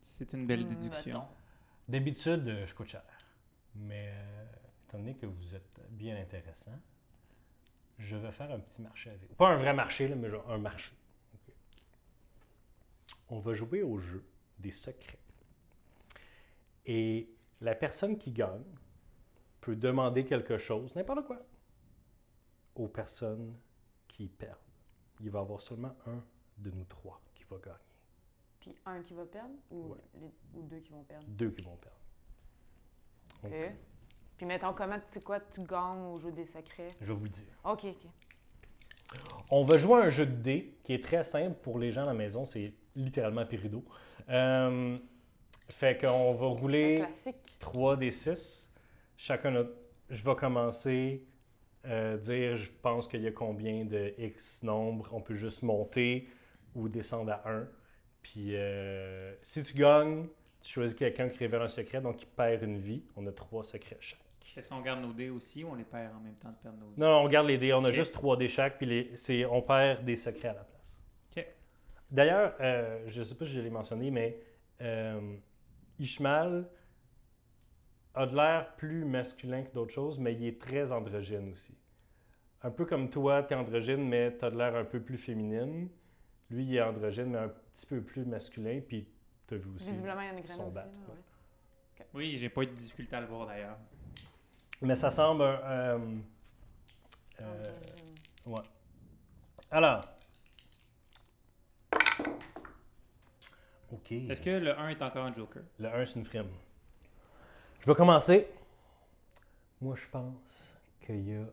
C'est une belle Hmm, déduction. D'habitude, euh, je coûte cher. Mais euh, étant donné que vous êtes bien intéressant, je vais faire un petit marché avec vous. Pas un vrai marché, là, mais genre un marché. OK. On va jouer au jeu des secrets. Et la personne qui gagne peut demander quelque chose, n'importe quoi, aux personnes qui perdent. Il va y avoir seulement un de nous trois qui va gagner. Puis un qui va perdre ou, Ouais. les- ou deux qui vont perdre? Deux qui vont perdre. OK. Puis mettons, comment tu sais quoi, tu gagnes au jeu des secrets? Je vais vous dire. OK, OK. On va jouer à un jeu de dés qui est très simple pour les gens à la maison. C'est littéralement Pérido. Euh, fait qu'on va Un rouler classique. 3 des 6. Chacun notre... Je vais commencer euh, dire je pense qu'il y a combien de X nombre. On peut juste monter ou descendre à 1. Puis euh, si tu gagnes, tu choisis quelqu'un qui révèle un secret, donc qui perd une vie. On a trois secrets chaque. Est-ce qu'on garde nos dés aussi ou on les perd en même temps de perdre nos dés? Non, non, on garde les dés. On a juste 3 dés chaque, puis les, c'est, on perd des secrets à la place. Ok. D'ailleurs, euh, je ne sais pas si je l'ai mentionné, mais euh, Ishmael a de l'air plus masculin que d'autres choses, mais il est très androgyne aussi. Un peu comme toi, tu es androgyne, mais tu as de l'air un peu plus féminine. Lui, il est androgyne, mais un petit peu plus masculin, puis tu as vu aussi. Visiblement, il y a une graine son aussi. ouais. ouais. Oui, j'ai pas eu de difficulté à le voir d'ailleurs. Mais ça semble un. euh, euh, Euh, Ouais. Alors. OK. Est-ce que le 1 est encore un joker? Le 1, c'est une frime. Je vais commencer. Moi, je pense qu'il y a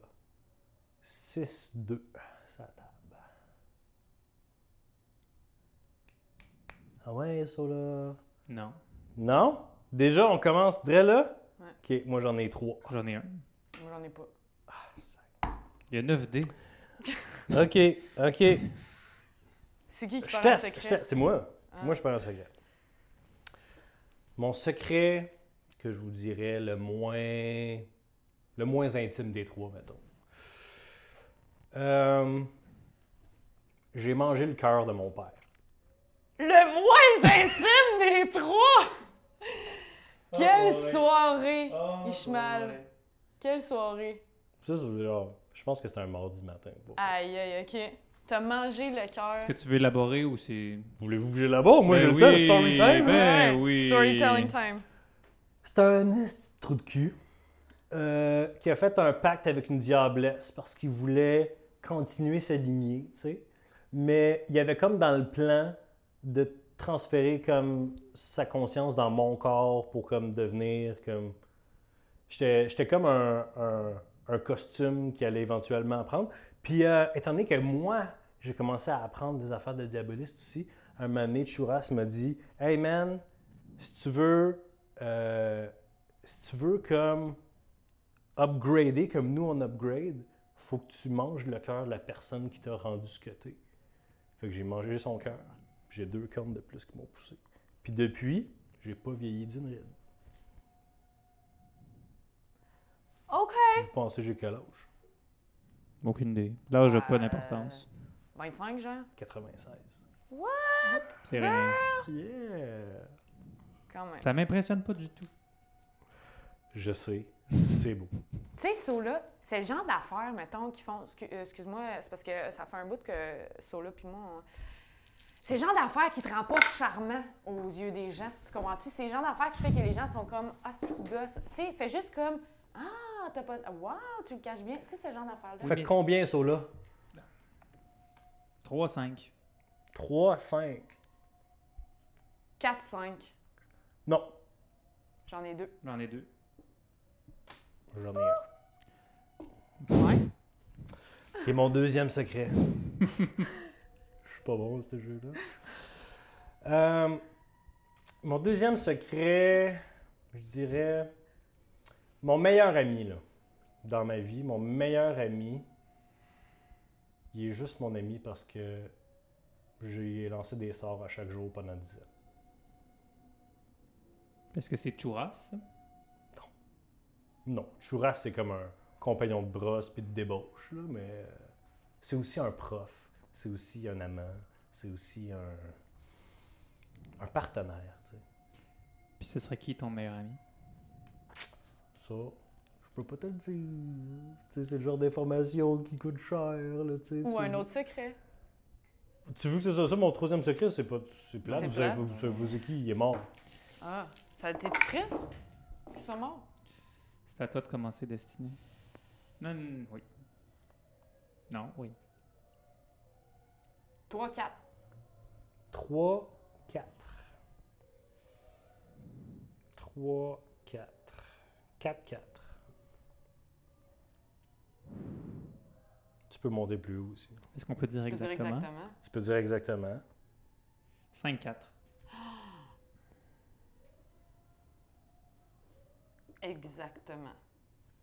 6-2 sur la table. Ah ouais, ça là. Non. Non? Déjà, on commence dès là? Ouais. OK, moi j'en ai 3. J'en ai un. Moi, j'en ai pas. Il y a 9 dés. OK, OK. C'est qui qui Je parle en teste, je secret? teste. C'est moi. Ah. Moi, je parle un secret. Mon secret que je vous dirais le moins le moins intime des trois, mettons. Euh, j'ai mangé le cœur de mon père. Le moins intime des trois! Quelle Oh, ouais. soirée! Oh, Ishmael. ouais. Quelle soirée! Ça, c'est genre, je pense que c'était un mardi matin. pour- Aïe, aïe, ok. T'as mangé le cœur. Est-ce que tu veux élaborer ou c'est. Voulez-vous bouger là-bas? Moi, Ben j'ai le temps story time. ben- hein? oui. Storytelling time. C'est un de trou de cul euh, qui a fait un pacte avec une diablesse parce qu'il voulait continuer sa lignée, tu sais. Mais il y avait comme dans le plan de transférer comme sa conscience dans mon corps pour comme devenir comme... J'étais comme un, costume qu'il allait éventuellement prendre. Puis euh, étant donné que moi, j'ai commencé à apprendre des affaires de diaboliste aussi, un moment donné, Chouras m'a dit « Hey man, si tu veux... euh, si tu veux comme upgrader comme nous on upgrade, faut que tu manges le cœur de la personne qui t'a rendu ce que t'es. Fait que j'ai mangé son cœur. puis J'ai deux cornes de plus qui m'ont poussé. Puis depuis, j'ai pas vieilli d'une ride. Ok. Vous pensez j'ai quel âge? Aucune idée. L'âge n'a pas Euh, d'importance. 25, genre? 96. C'est rien. Yeah! Quand même. Ça m'impressionne pas du tout. Je sais, c'est beau. Tu sais, Sola, c'est le genre d'affaires, mettons, qui font. euh, Excuse-moi, c'est parce que ça fait un bout que Sola puis moi. on- C'est le genre d'affaires qui te rend pas charmant aux yeux des gens. Tu comprends-tu? C'est le genre d'affaires qui fait que les gens sont comme Ah, c'est qui gosse? Tu sais, fais juste comme Ah, t'as pas. Waouh, tu le caches bien. Tu sais, ce genre d'affaires-là. Fait combien là? 3-5. 3, 5. 4, 5. Non, J'en ai deux. J'en ai deux. j'en ai un. Ouais. C'est mon deuxième secret. Je suis pas bon à ce jeu-là. Euh, mon deuxième secret, je dirais, mon meilleur ami là, dans ma vie, mon meilleur ami, il est juste mon ami parce que j'ai lancé des sorts à chaque jour pendant 10 ans. Est-ce que c'est Churras? Non, Chouras, c'est comme un compagnon de brosse puis de débauche, là, mais euh, c'est aussi un prof, c'est aussi un amant, c'est aussi un, un partenaire, tu sais. Puis ce serait qui ton meilleur ami? Ça, je peux pas te le dire. Tu sais, c'est le genre d'information qui coûte cher, là, tu sais. Ou un autre secret. Tu veux que c'est ça, ça, mon troisième secret, c'est pas... C'est plate, vous savez, plate. vous, savez- vous savez qui, il est mort. Ah, ça t'es triste? Qu'ils sont morts? C'est à toi de commencer, Destinée. Non, non, oui. Non, oui. 3, 4. 3, 4. 3, 4. 4, 4. Tu peux monter plus haut aussi. Est-ce qu'on peut dire exactement? exactement. Tu peux dire exactement. 5-4. Exactement.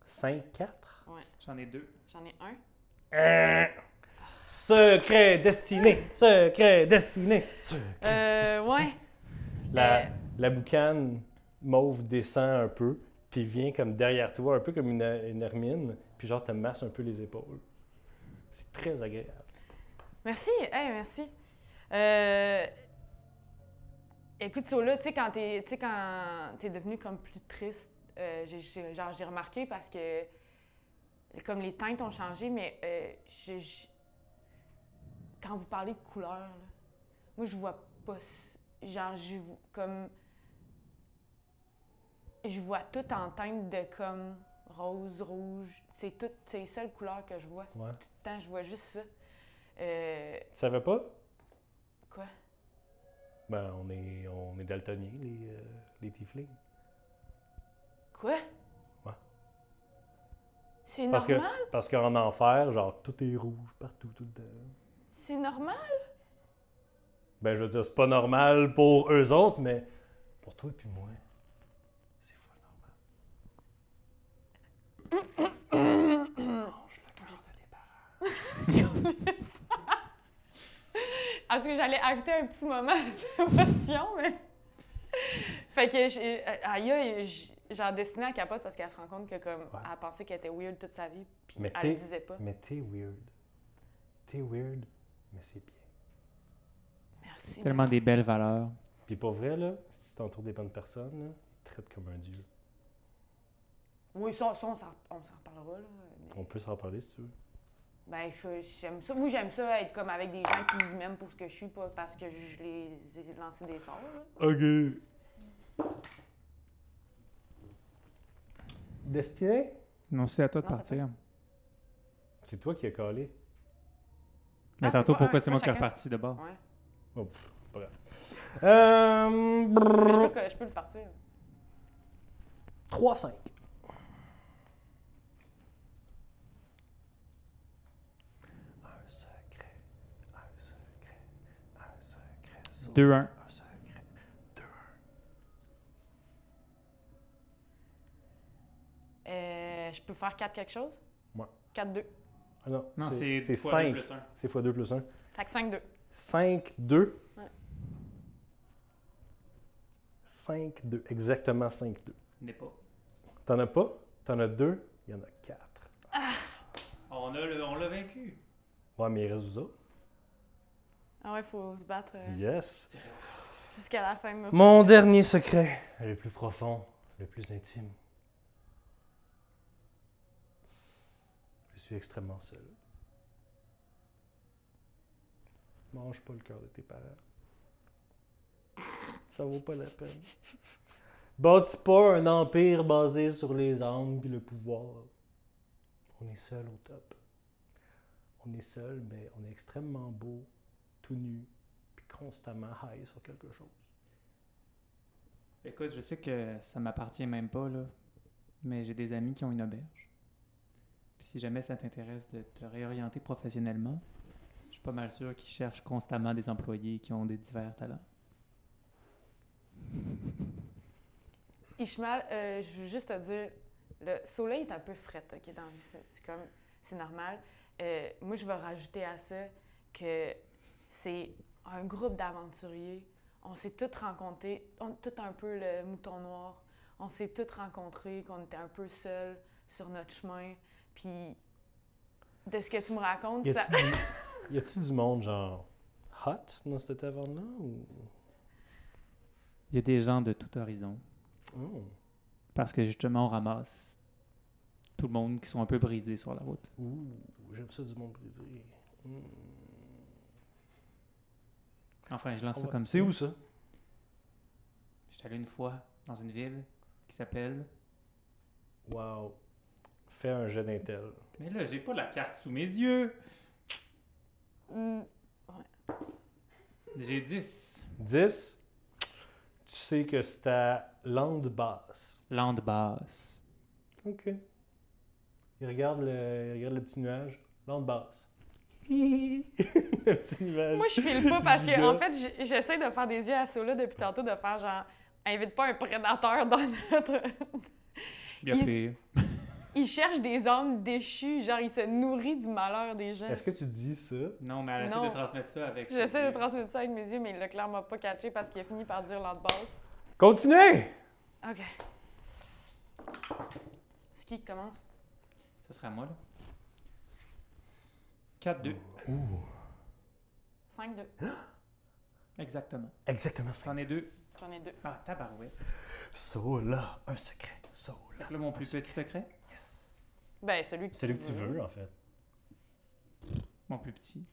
5, 4. J'en ai deux. J'en ai un. Euh, secret destiné. Secret destiné. Secret Euh, destiné. ouais. La, Euh, la boucane mauve descend un peu, puis vient comme derrière toi, un peu comme une, une hermine, puis genre te masse un peu les épaules. C'est très agréable. Merci, hey, merci. Euh, écoute, Sola, tu sais, quand t'es, tu sais, quand t'es devenu comme plus triste, euh, j'ai, genre, j'ai remarqué parce que comme les teintes ont changé, mais euh, je- je- quand vous parlez de couleurs, là, moi, je vois pas, genre, je comme, je vois tout en teinte de comme rose, rouge, c'est toutes c'est les seules couleurs que je vois. Ouais. Tout le temps, je vois juste ça. Euh, Tu savais pas? quoi? Ben, on est, on est daltoniens, les, euh, les tieflings. Quoi? Ouais. C'est Parce normal? que parce qu'en enfer, genre, tout est rouge partout, tout le temps. C'est normal? Ben, je veux dire, c'est pas normal pour eux autres, mais pour toi et puis moi, c'est full normal. Mange le cœur de tes parents. Est-ce que j'allais acter un petit moment d'émotion, mais. Fait que, euh, aïe, genre, Destinée à capote parce qu'elle se rend compte que, comme, Ouais. elle pensait qu'elle était weird toute sa vie, puis Mais elle t'es- le disait pas. Mais t'es weird. T'es weird, mais c'est bien. Merci. Tellement des belles valeurs. Puis pour vrai, là, si tu t'entoures des bonnes personnes, là, traite comme un dieu. Oui, ça, ça, on s'en on s'en reparlera, là. mais- On peut s'en parler si tu veux. Ben, je- j'aime ça. Moi, j'aime ça être comme avec des gens qui m'aiment pour ce que je suis, pas parce que je les ai lancé des sorts, là. Ok. Destiné? Non, c'est à toi de partir. C'est toi qui as collé. Mais Ah, tantôt, c'est pas pourquoi c'est c'est moi pas qui chacun? reparti de bord? Ouais. Oh, pff, pas grave. Euh, Mais je brrr, peux, je peux le partir. 3-5. Un secret, un secret, un secret. sauve 2-1. Un secret. 2 Euh, je peux faire 4 quelque chose? Ouais. 4-2. Ah non, Non, c'est c'est c'est fois deux 5. plus un. C'est x2 plus 1. Fait que 5-2. 5, 2. Ouais. 5, 2. Exactement 5, 2. N'est pas. T'en as pas? T'en as 2? Il y en a 4. On a le- on l'a vaincu. Ouais, mais il reste vous autres. Ah ouais, faut se battre euh, Yes. jusqu'à la fin. Mon dernier secret. Le plus profond, le plus intime. Je suis extrêmement seul. Mange pas le cœur de tes parents. Ça vaut pas la peine. Bâtis pas un empire basé sur les armes et le pouvoir. On est seul au top. On est seul, mais on est extrêmement beau, tout nu, puis constamment high sur quelque chose. Écoute, je sais que ça m'appartient même pas, là. Mais j'ai des amis qui ont une auberge. Si jamais ça t'intéresse de te réorienter professionnellement, je suis pas mal sûr qu'ils cherchent constamment des employés qui ont des divers talents. Ishmael, euh, je veux juste te dire, le soleil est un peu fret, OK, dans la vie, c'est c'est c'est normal. Euh, moi, je vais rajouter à ça que c'est un groupe d'aventuriers. On s'est tous rencontrés, on est tous un peu le mouton noir. On s'est tous rencontrés, qu'on était un peu seuls sur notre chemin. Puis, de ce que tu me racontes, Y ça... du, y a-tu du monde genre hot dans cette taverne-là? Ou... Il y a des gens de tout horizon. Oh. Parce que justement, on ramasse tout le monde qui sont un peu brisés sur la route. Ouh, j'aime ça du monde brisé. Mm. Enfin, je lance On ça va- comme ça. C'est où ça? J'étais allé une fois dans une ville qui s'appelle. Wow. Fais un jet d'intel. Mais là, j'ai pas la carte sous mes yeux. Hmm, J'ai 10. 10. Tu sais que c'est à lande basse. Lande basse. OK. Il regarde le, il regarde le petit nuage. Lande basse. le petit nuage. Moi, je file pas parce que, en fait, j'essaie de faire des yeux à Sola depuis tantôt, de faire genre, invite pas un prédateur dans notre. Il y a Il- pire. Il cherche des hommes déchus, genre, il se nourrit du malheur des gens. Est-ce que tu dis ça? Non, mais elle essaie Non. de transmettre ça avec. ses J'essaie de transmettre ça avec mes yeux, mais il l'a clairement pas catché parce qu'il a fini par dire l'autre basse. Continuez! OK. C'est qui qui commence? Ce sera moi, là. 4-2. Ouh. 5-2. Oh. Exactement. Exactement ça. C'en est deux. J'en ai deux. Ah, tabarouette. Sola, un secret. Sola. Là, mon plus petit secret. Ben, celui que Celui que tu veux, en fait. Mon plus petit.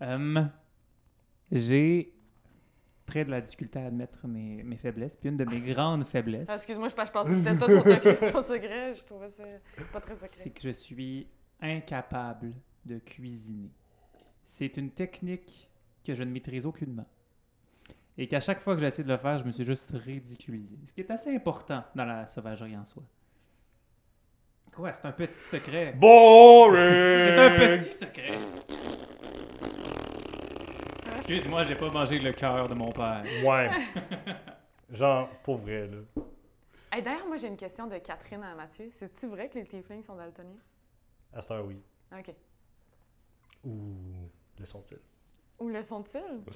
Hum, j'ai très de la difficulté à admettre mes, mes faiblesses. Puis une de mes grandes Ah, faiblesses, Excuse-moi, je pense je pensais que c'était toi ton, secret- ton secret. Je trouvais ça pas très c'est secret. que je suis incapable de cuisiner. C'est une technique que je ne maîtrise aucunement. Et qu'à chaque fois que j'essaie de le faire, je me suis juste ridiculisé. Ce qui est assez important dans la sauvagerie en soi. Quoi, c'est un petit secret. Boring! C'est un petit secret. Excuse-moi, j'ai pas mangé le cœur de mon père. Ouais. Genre, pour vrai, là. Hey, D'ailleurs, moi, j'ai une question de Catherine à Mathieu. C'est-tu vrai que les tieflings sont daltoniens? À cette heure, oui. OK. Ou le sont-ils? Où le sont-ils?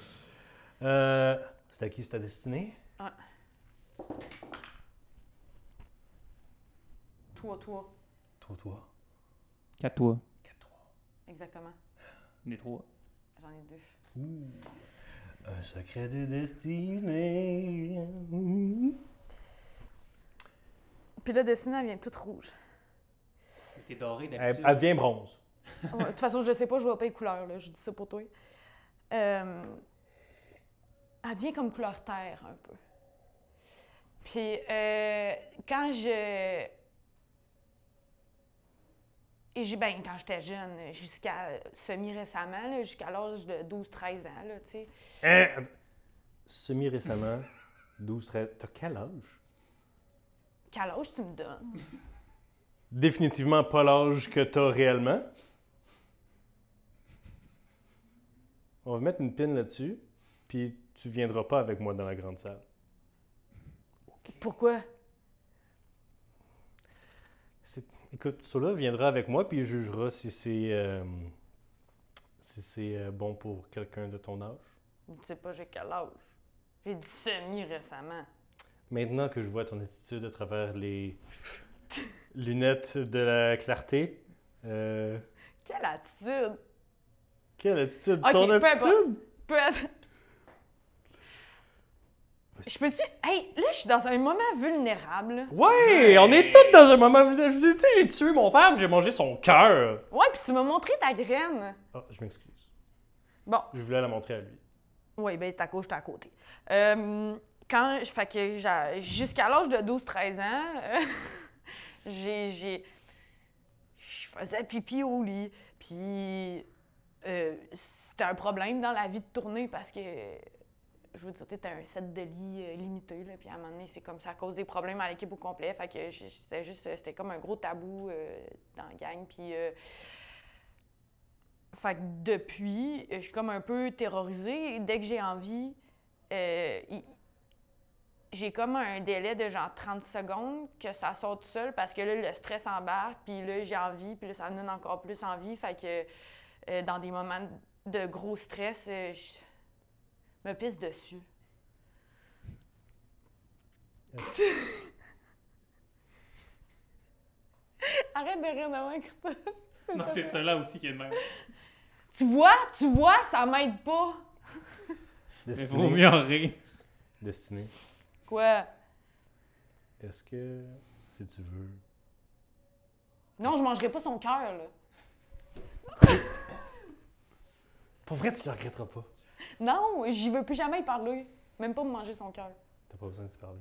Euh, c'est à qui? C'est ta destinée? Toi, toi. Toi, toi. Quatre toi. 4, 3. Exactement. Des trois. J'en ai deux. Ouh. Un secret de destinée. Puis là, Destinée, elle vient toute rouge. T'es doré Elle, d'habitude. elle devient bronze. Ouais, De toute façon, je sais pas, je vois pas les couleurs, là. Je dis ça pour toi. Euh, elle devient comme couleur terre, un peu. Puis, euh, quand je. Et j'ai, ben, quand j'étais jeune, jusqu'à semi-récemment, jusqu'à l'âge de 12-13 ans, là, tu sais. Hein? Semi-récemment, 12, 13. T'as quel âge? Quel âge tu me donnes? Définitivement pas l'âge que t'as réellement. On va mettre une pin là-dessus, puis tu viendras pas avec moi dans la grande salle. Pourquoi? C'est- Écoute, Sola viendra avec moi, puis il jugera si c'est euh, si c'est euh, bon pour quelqu'un de ton âge. Tu sais pas, j'ai quel âge. J'ai dit semi-récemment. Maintenant que je vois ton attitude à travers les lunettes de la clarté, euh, Quelle attitude! quelle attitude? Ok, ton attitude? Peu. Je peux-tu. Hey, là, je suis dans un moment vulnérable. Ouais, on est tous dans un moment. Je vous ai dit, j'ai tué mon père, j'ai mangé son cœur. Ouais, puis tu m'as montré ta graine. Ah, je m'excuse. Bon, Je voulais la montrer à lui. oui, ben, ta gauche, t'es à côté. Euh, quand. Fait que jusqu'à l'âge de 12-13 ans, euh, j'ai. j'ai- Je faisais pipi au lit. Puis. euh, c'était un problème dans la vie de tournée parce que. Je veux dire, t'as un set de lit euh, limité, là, puis à un moment donné, c'est comme ça cause des problèmes à l'équipe au complet. Fait que c'était juste, c'était comme un gros tabou euh, dans la gang. Puis, euh, fait que depuis, je suis comme un peu terrorisée. Dès que j'ai envie, euh, j'ai comme un délai de genre 30 secondes que ça tout seul parce que là, le stress embarque, puis là, j'ai envie, puis là, ça me donne encore plus envie. Fait que euh, dans des moments de gros stress, euh, je me pisse dessus. Arrête de rire de moi, Christophe. Non, c'est cela aussi qui est de même. Tu vois, tu vois, ça m'aide pas. Mais Destiné. vaut mieux en rire. Destiné. Quoi? Est-ce que, si tu veux. Non, je mangerai pas son cœur, là. Pour vrai, tu le regretteras pas. Non, j'y veux plus jamais y parler. Même pas me manger son cœur. T'as pas besoin de te parler.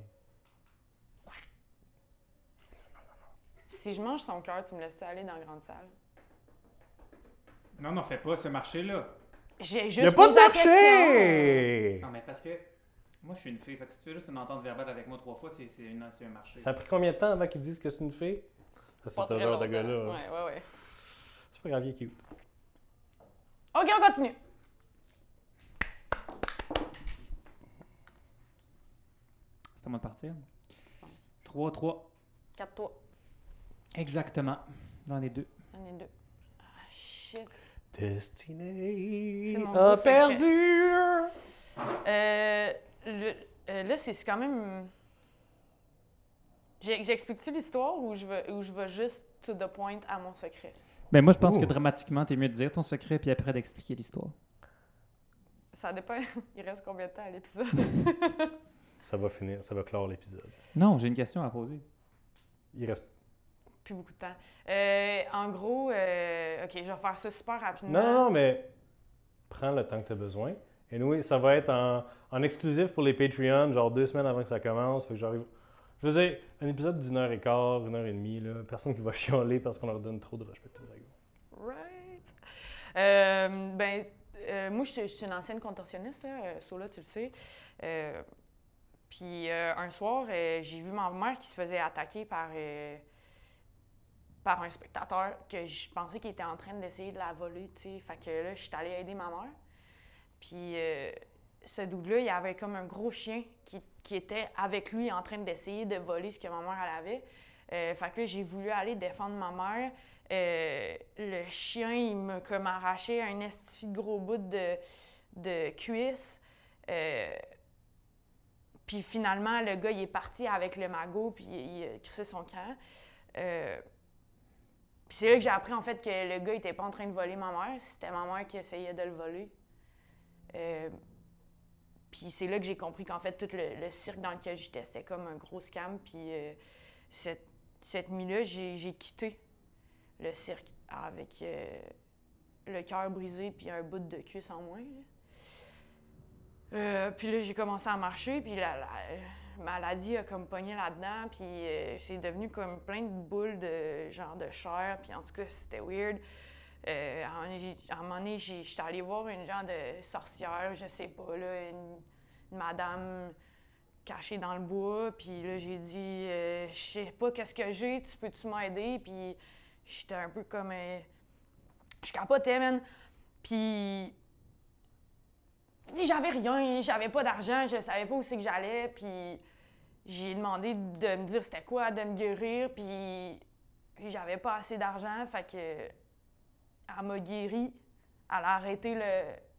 Si je mange son cœur, tu me laisses aller dans la grande salle? Non, non, fais pas ce marché-là. J'ai juste Il a pas de marché! Non, mais parce que moi, je suis une fille. Fait que si tu fais juste une entente verbale avec moi trois fois, c'est c'est une- c'est un marché. Ça a pris combien de temps avant qu'ils disent que c'est une fille? Ça, Pas c'est très genre de longtemps. gars-là. hein. Ouais, ouais, ouais. C'est pas grave, il est cute. OK, on continue. De partir? 3, 3. 4 toi. Exactement. J'en ai deux. J'en ai deux. Ah, shit. Destinée a perdu. Euh, le- euh, là, c'est quand même... J'explique-tu l'histoire ou je veux, ou je veux juste to the point à mon secret? Ben moi, je pense Ouh. que dramatiquement, t'es mieux de dire ton secret puis après d'expliquer l'histoire. Ça dépend. Il reste combien de temps à l'épisode? Ça va finir, ça va clore l'épisode. Non, j'ai une question à poser. Il reste. Plus beaucoup de temps. Euh, en gros, euh, OK, je vais faire ça super rapidement. Non, non, non, mais prends le temps que tu as besoin. Et oui, ça va être en, en exclusif pour les Patreons, genre deux semaines avant que ça commence. Fait que j'arrive. Je veux dire, un épisode d'une heure et quart, une heure et demie, là, personne qui va chialer parce qu'on leur donne trop de respect pour les dragon. Right. Euh, ben, euh, moi, je suis- je suis une ancienne contorsionniste, là. euh, Sola, tu le sais. Puis euh, un soir, euh, j'ai vu ma mère qui se faisait attaquer par, euh, par un spectateur que je pensais qu'il était en train d'essayer de la voler, tu sais. Fait que là, je suis allée aider ma mère. Puis ce dude-là, il y avait comme un gros chien qui, qui était avec lui en train d'essayer de voler ce que ma mère avait. Euh, fait que là, j'ai voulu aller défendre ma mère. Le chien, il m'a comme arraché un estifi de gros bout de, de cuisse. Puis finalement, le gars, il est parti avec le magot, puis il, il a crissé son camp. Euh, puis c'est là que j'ai appris en fait que le gars était pas en train de voler ma mère, c'était ma mère qui essayait de le voler. Euh, puis c'est là que j'ai compris qu'en fait, tout le, cirque dans lequel j'étais, c'était comme un gros scam. Puis euh, cette, cette nuit-là, j'ai quitté le cirque avec le cœur brisé puis un bout de cuisse en moins. Euh, puis là, j'ai commencé à marcher, puis la, la maladie a comme pogné là-dedans, puis euh, c'est devenu comme plein de boules de genre de chair, puis en tout cas, c'était weird. Euh, à un moment donné, j'étais allée voir une genre de sorcière, je sais pas, là, une, une madame cachée dans le bois, puis là, j'ai dit, je sais pas qu'est-ce que j'ai, tu peux-tu m'aider? Puis j'étais un peu comme... je capotais, man. Puis j'avais rien, j'avais pas d'argent, je savais pas où c'est que j'allais, puis j'ai demandé de me dire c'était quoi, de me guérir, puis j'avais pas assez d'argent, fait que elle m'a guéri, elle a arrêté le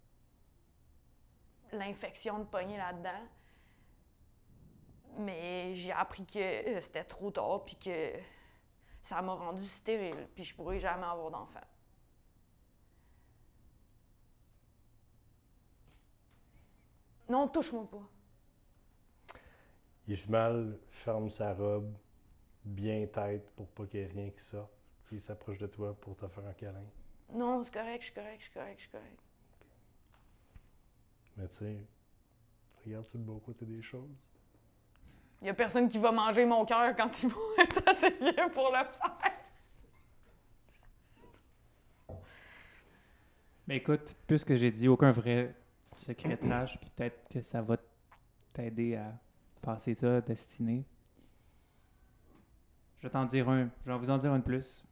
l'infection de poignée là-dedans. Mais j'ai appris que euh, c'était trop tard, puis que ça m'a rendu stérile, puis je pourrais jamais avoir d'enfant. Non, touche-moi pas. Ishmael ferme sa robe bien tête pour pas qu'il y ait rien qui sorte. Puis il s'approche de toi pour te faire un câlin. Non, c'est correct, je suis correct, je suis correct, je suis correct. Mais tu sais, regarde-tu le beau côté des choses? Il y a personne qui va manger mon cœur quand ils vont être assez vieux pour le faire. Mais écoute, puisque j'ai dit aucun vrai secrétage, puis peut-être que ça va t'aider à passer ça, destiné. Je vais t'en dire un. Je vais vous en dire un de plus.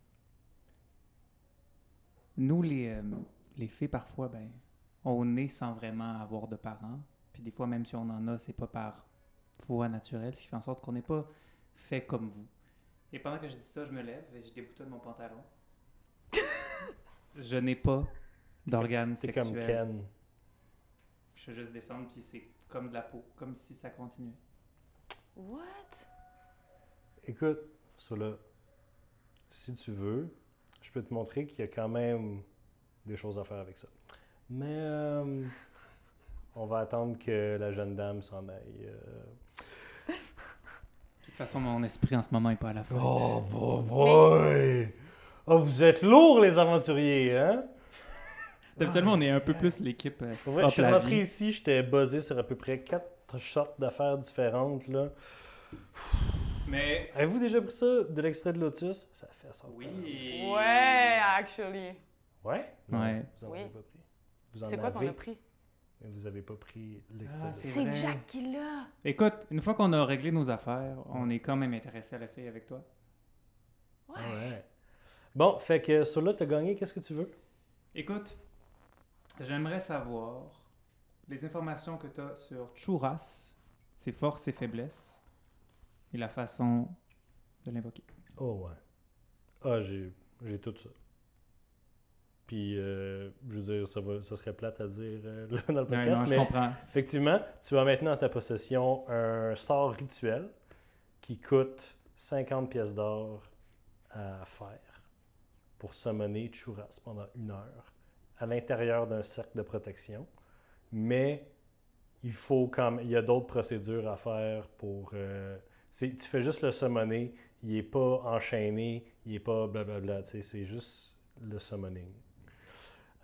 Nous, les, euh, les filles, parfois, ben, on est sans vraiment avoir de parents. Puis des fois, même si on en a, c'est pas par voie naturelle, ce qui fait en sorte qu'on n'est pas fait comme vous. Et pendant que je dis ça, je me lève et je déboutonne mon pantalon. je n'ai pas d'organes C'est sexuels. comme Ken. Je vais juste descendre, puis c'est comme de la peau, comme si ça continuait. What? Écoute, là, si tu veux, je peux te montrer qu'il y a quand même des choses à faire avec ça. Mais euh, on va attendre que la jeune dame s'en aille. euh. De toute façon, mon esprit en ce moment est pas à la fin. Oh, boy, boy! Oh, vous êtes lourds, les aventuriers, hein? Habituellement, on est un peu plus l'équipe euh, Pour vrai, je suis rentré ici, j'étais buzzé sur à peu près quatre sortes d'affaires différentes, là. Mais Avez-vous déjà pris ça, de l'extrait de Lotus? Ça fait ça. oui. Ouais, actually. Ouais? Ouais. Vous en Oui. avez pas pris? Vous en C'est quoi qu'on a pris? mais vous avez pas pris l'extrait Ah, de c'est. Jack qui l'a. Écoute, une fois qu'on a réglé nos affaires, on est quand même intéressé à l'essayer avec toi. Ouais. Ah ouais. Bon, fait que sur là, t'as gagné, qu'est-ce que tu veux? Écoute, j'aimerais savoir les informations que tu as sur Churras, ses forces et faiblesses, et la façon de l'invoquer. Oh ouais. Ah, j'ai, j'ai tout ça. Puis, euh, je veux dire, ça, va, ça serait plate à dire euh, là, dans le podcast, non, je mais comprends. effectivement, tu as maintenant en ta possession un sort rituel qui coûte 50 pièces d'or à faire pour summoner Churras pendant une heure à l'intérieur d'un cercle de protection. Mais il faut même, il y a d'autres procédures à faire pour. euh, tu fais juste le summoner, il n'est pas enchaîné, il n'est pas blablabla, c'est juste le summoning.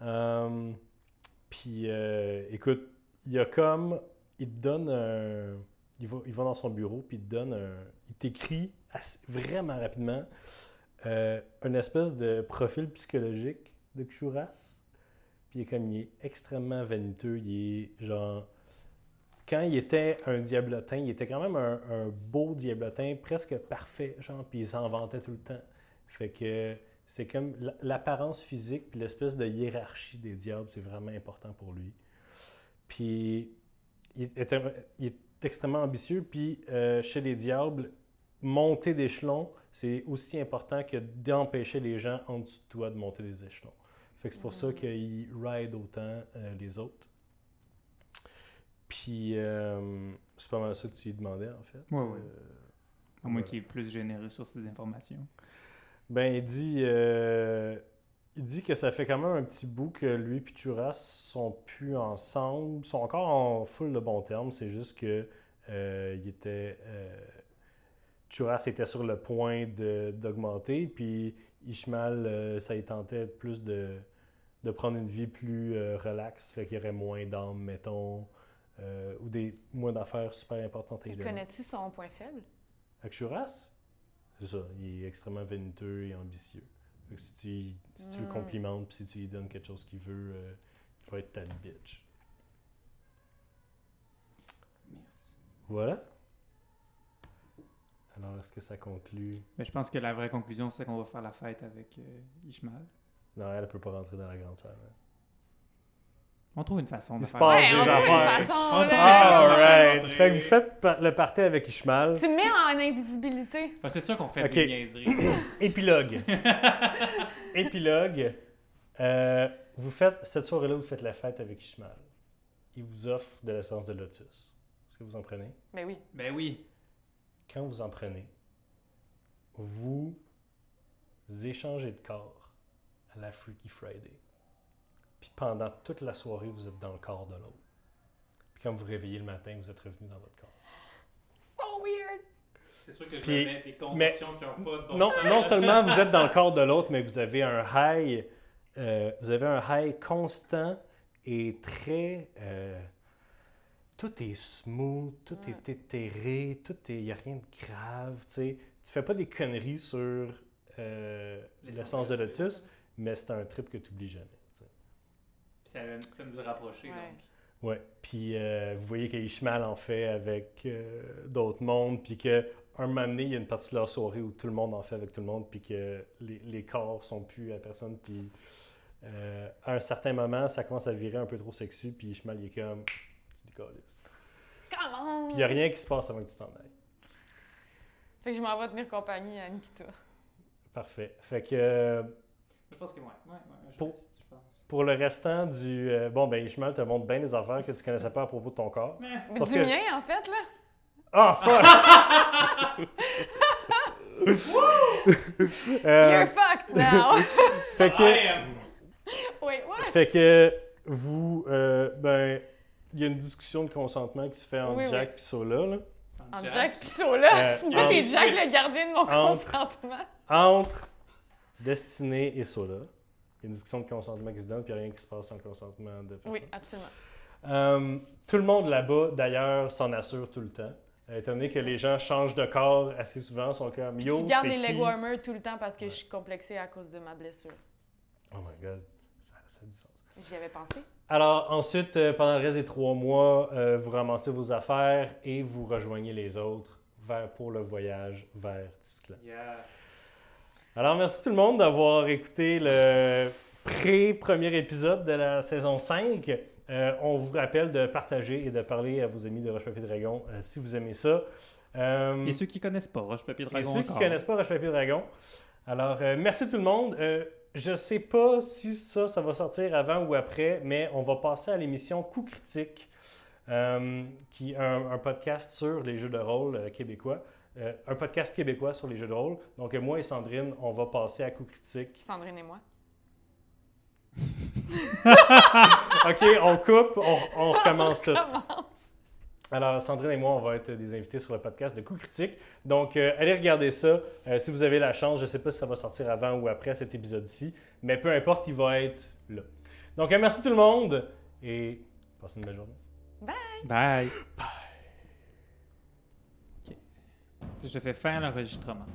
Euh, puis, euh, écoute, il y a comme. Il te donne un. Il va, il va dans son bureau, puis il te donne. Il t'écrit vraiment rapidement euh, une espèce de profil psychologique de Kshuras. Puis il est comme. Il est extrêmement vaniteux. Il est. Quand il était un diablotin, il était quand même un, beau diablotin, presque parfait, genre, puis il s'en vantait tout le temps. Fait que c'est comme l'apparence physique puis l'espèce de hiérarchie des diables, c'est vraiment important pour lui. Puis il est, il est extrêmement ambitieux, puis euh, chez les diables, monter d'échelon, c'est aussi important que d'empêcher les gens en dessous de toi de monter des échelons. Fait que c'est pour ça Mm. qu'il ride autant euh, les autres. Puis euh, c'est pas mal ça que tu lui demandais en fait. Ouais, ouais. Euh, À moins qu'il est plus généreux sur ces informations. Ben, il dit, euh, il dit que ça fait quand même un petit bout que lui et Churas sont plus ensemble. Ils sont encore en full de bons termes. C'est juste que euh, il était, euh, Churas était sur le point de- d'augmenter. Puis Ishmael, euh, ça y tentait plus de, de prendre une vie plus euh, relaxe. Fait qu'il y aurait moins d'âmes, mettons. euh, ou des moins d'affaires super importantes connais-tu son point faible? Avec Churas, c'est ça, il est extrêmement vaniteux et ambitieux. Fait que si tu, si tu le Mm. complimentes puis si tu lui donnes quelque chose qu'il veut, euh, il va être ta bitch. Merci. Voilà. Alors, est-ce que ça conclut? Mais je pense que la vraie conclusion, c'est qu'on va faire la fête avec euh, Ishmael. Non, elle ne peut pas rentrer dans la grande salle. hein. On trouve une façon Il de se faire. passe Ouais, des on trouve une affaires. façon, On là. trouve right. rentrer. Fait que vous faites le party avec Ishmael. Tu me mets en invisibilité. Enfin, c'est sûr qu'on fait Ok. des niaiseries. Épilogue. Épilogue. Euh, vous faites, cette soirée-là, vous faites la fête avec Ishmael. Il vous offre de l'essence de lotus. Est-ce que vous en prenez? Ben oui. ben oui. quand vous en prenez, vous échangez de corps à la Freaky Friday. Puis pendant toute la soirée, vous êtes dans le corps de l'autre. Puis quand vous vous réveillez le matin, vous êtes revenu dans votre corps. So weird. C'est sûr que je Puis- me mets des mais- contorsions qui ont pas de bon Non, sens. non seulement vous êtes dans le corps de l'autre, mais vous avez un high, euh, vous avez un high constant et très. euh, tout est smooth, tout Ouais. est éthéré, tout est, il n'y a rien de grave, tu sais. Tu fais pas des conneries sur euh, l'essence de lotus, mais c'est un trip que tu oublies jamais. Puis ça, ça nous a rapprochés, Ouais. donc. Ouais. Puis euh, vous voyez que Ishmael en fait avec euh, d'autres mondes, puis que un moment donné, il y a une partie de leur soirée où tout le monde en fait avec tout le monde, puis que les, les corps sont plus à personne, puis euh, à un certain moment, ça commence à virer un peu trop sexu, puis Ishmael il est comme tu décolles. Comment? Puis il n'y a rien qui se passe avant que tu t'en ailles. Fait que je m'en vais tenir compagnie à Nikita. Parfait. Fait que euh, Je pense que ouais. ouais, ouais je Pour- reste, je pense. pour le restant du. euh, bon, ben Ishmael te montre bien des affaires que tu connaissais pas à propos de ton corps. Mais du que- mien, en fait, là. Ah, fuck! Euh, You're fucked now. fait que. Wait, what? Fait que vous, euh, ben, il y a une discussion de consentement qui se fait entre Oui, oui. Jack et Sola, là. En Jack pis Sola? Euh, Moi, c'est entre- Jack le gardien de mon Entre- consentement. Entre Destinée et Sola. Il y a une discussion de consentement qui se donne, puis il n'y a rien qui se passe sans consentement de personne. Oui, absolument. Euh, tout le monde là-bas, d'ailleurs, s'en assure tout le temps. Euh, étant donné que les gens changent de corps assez souvent, sont comme Yo, Je garde les leg warmers tout le temps parce que Ouais. je suis complexée à cause de ma blessure. Oh my god, ça, ça a du sens. J'y avais pensé. Alors ensuite, euh, pendant le reste des trois mois, euh, vous ramassez vos affaires et vous rejoignez les autres vers, pour le voyage vers Tisclan. Yes. Alors merci tout le monde d'avoir écouté le pré-premier épisode de la saison 5. Euh, on vous rappelle de partager et de parler à vos amis de Roche Papier Dragon euh, si vous aimez ça. Euh, Et ceux qui connaissent pas Roche Papier et Dragon ceux qui encore. connaissent pas Roche Papier Dragon. Alors, merci tout le monde. Je sais pas si ça, ça va sortir avant ou après, mais on va passer à l'émission Coup critique, qui est un, un podcast sur les jeux de rôle québécois. Euh, un podcast québécois sur les jeux de rôle. Donc, euh, moi et Sandrine, on va passer à Coup critique. Sandrine et moi. OK, on coupe, on, on recommence tout. Alors, Sandrine et moi, on va être des invités sur le podcast de Coup Critique. Donc, euh, allez regarder ça. Euh, si vous avez la chance, je ne sais pas si ça va sortir avant ou après cet épisode-ci, mais peu importe, il va être là. Donc, euh, merci tout le monde et passez une belle journée. Bye. Ok. Je fais à l'enregistrement.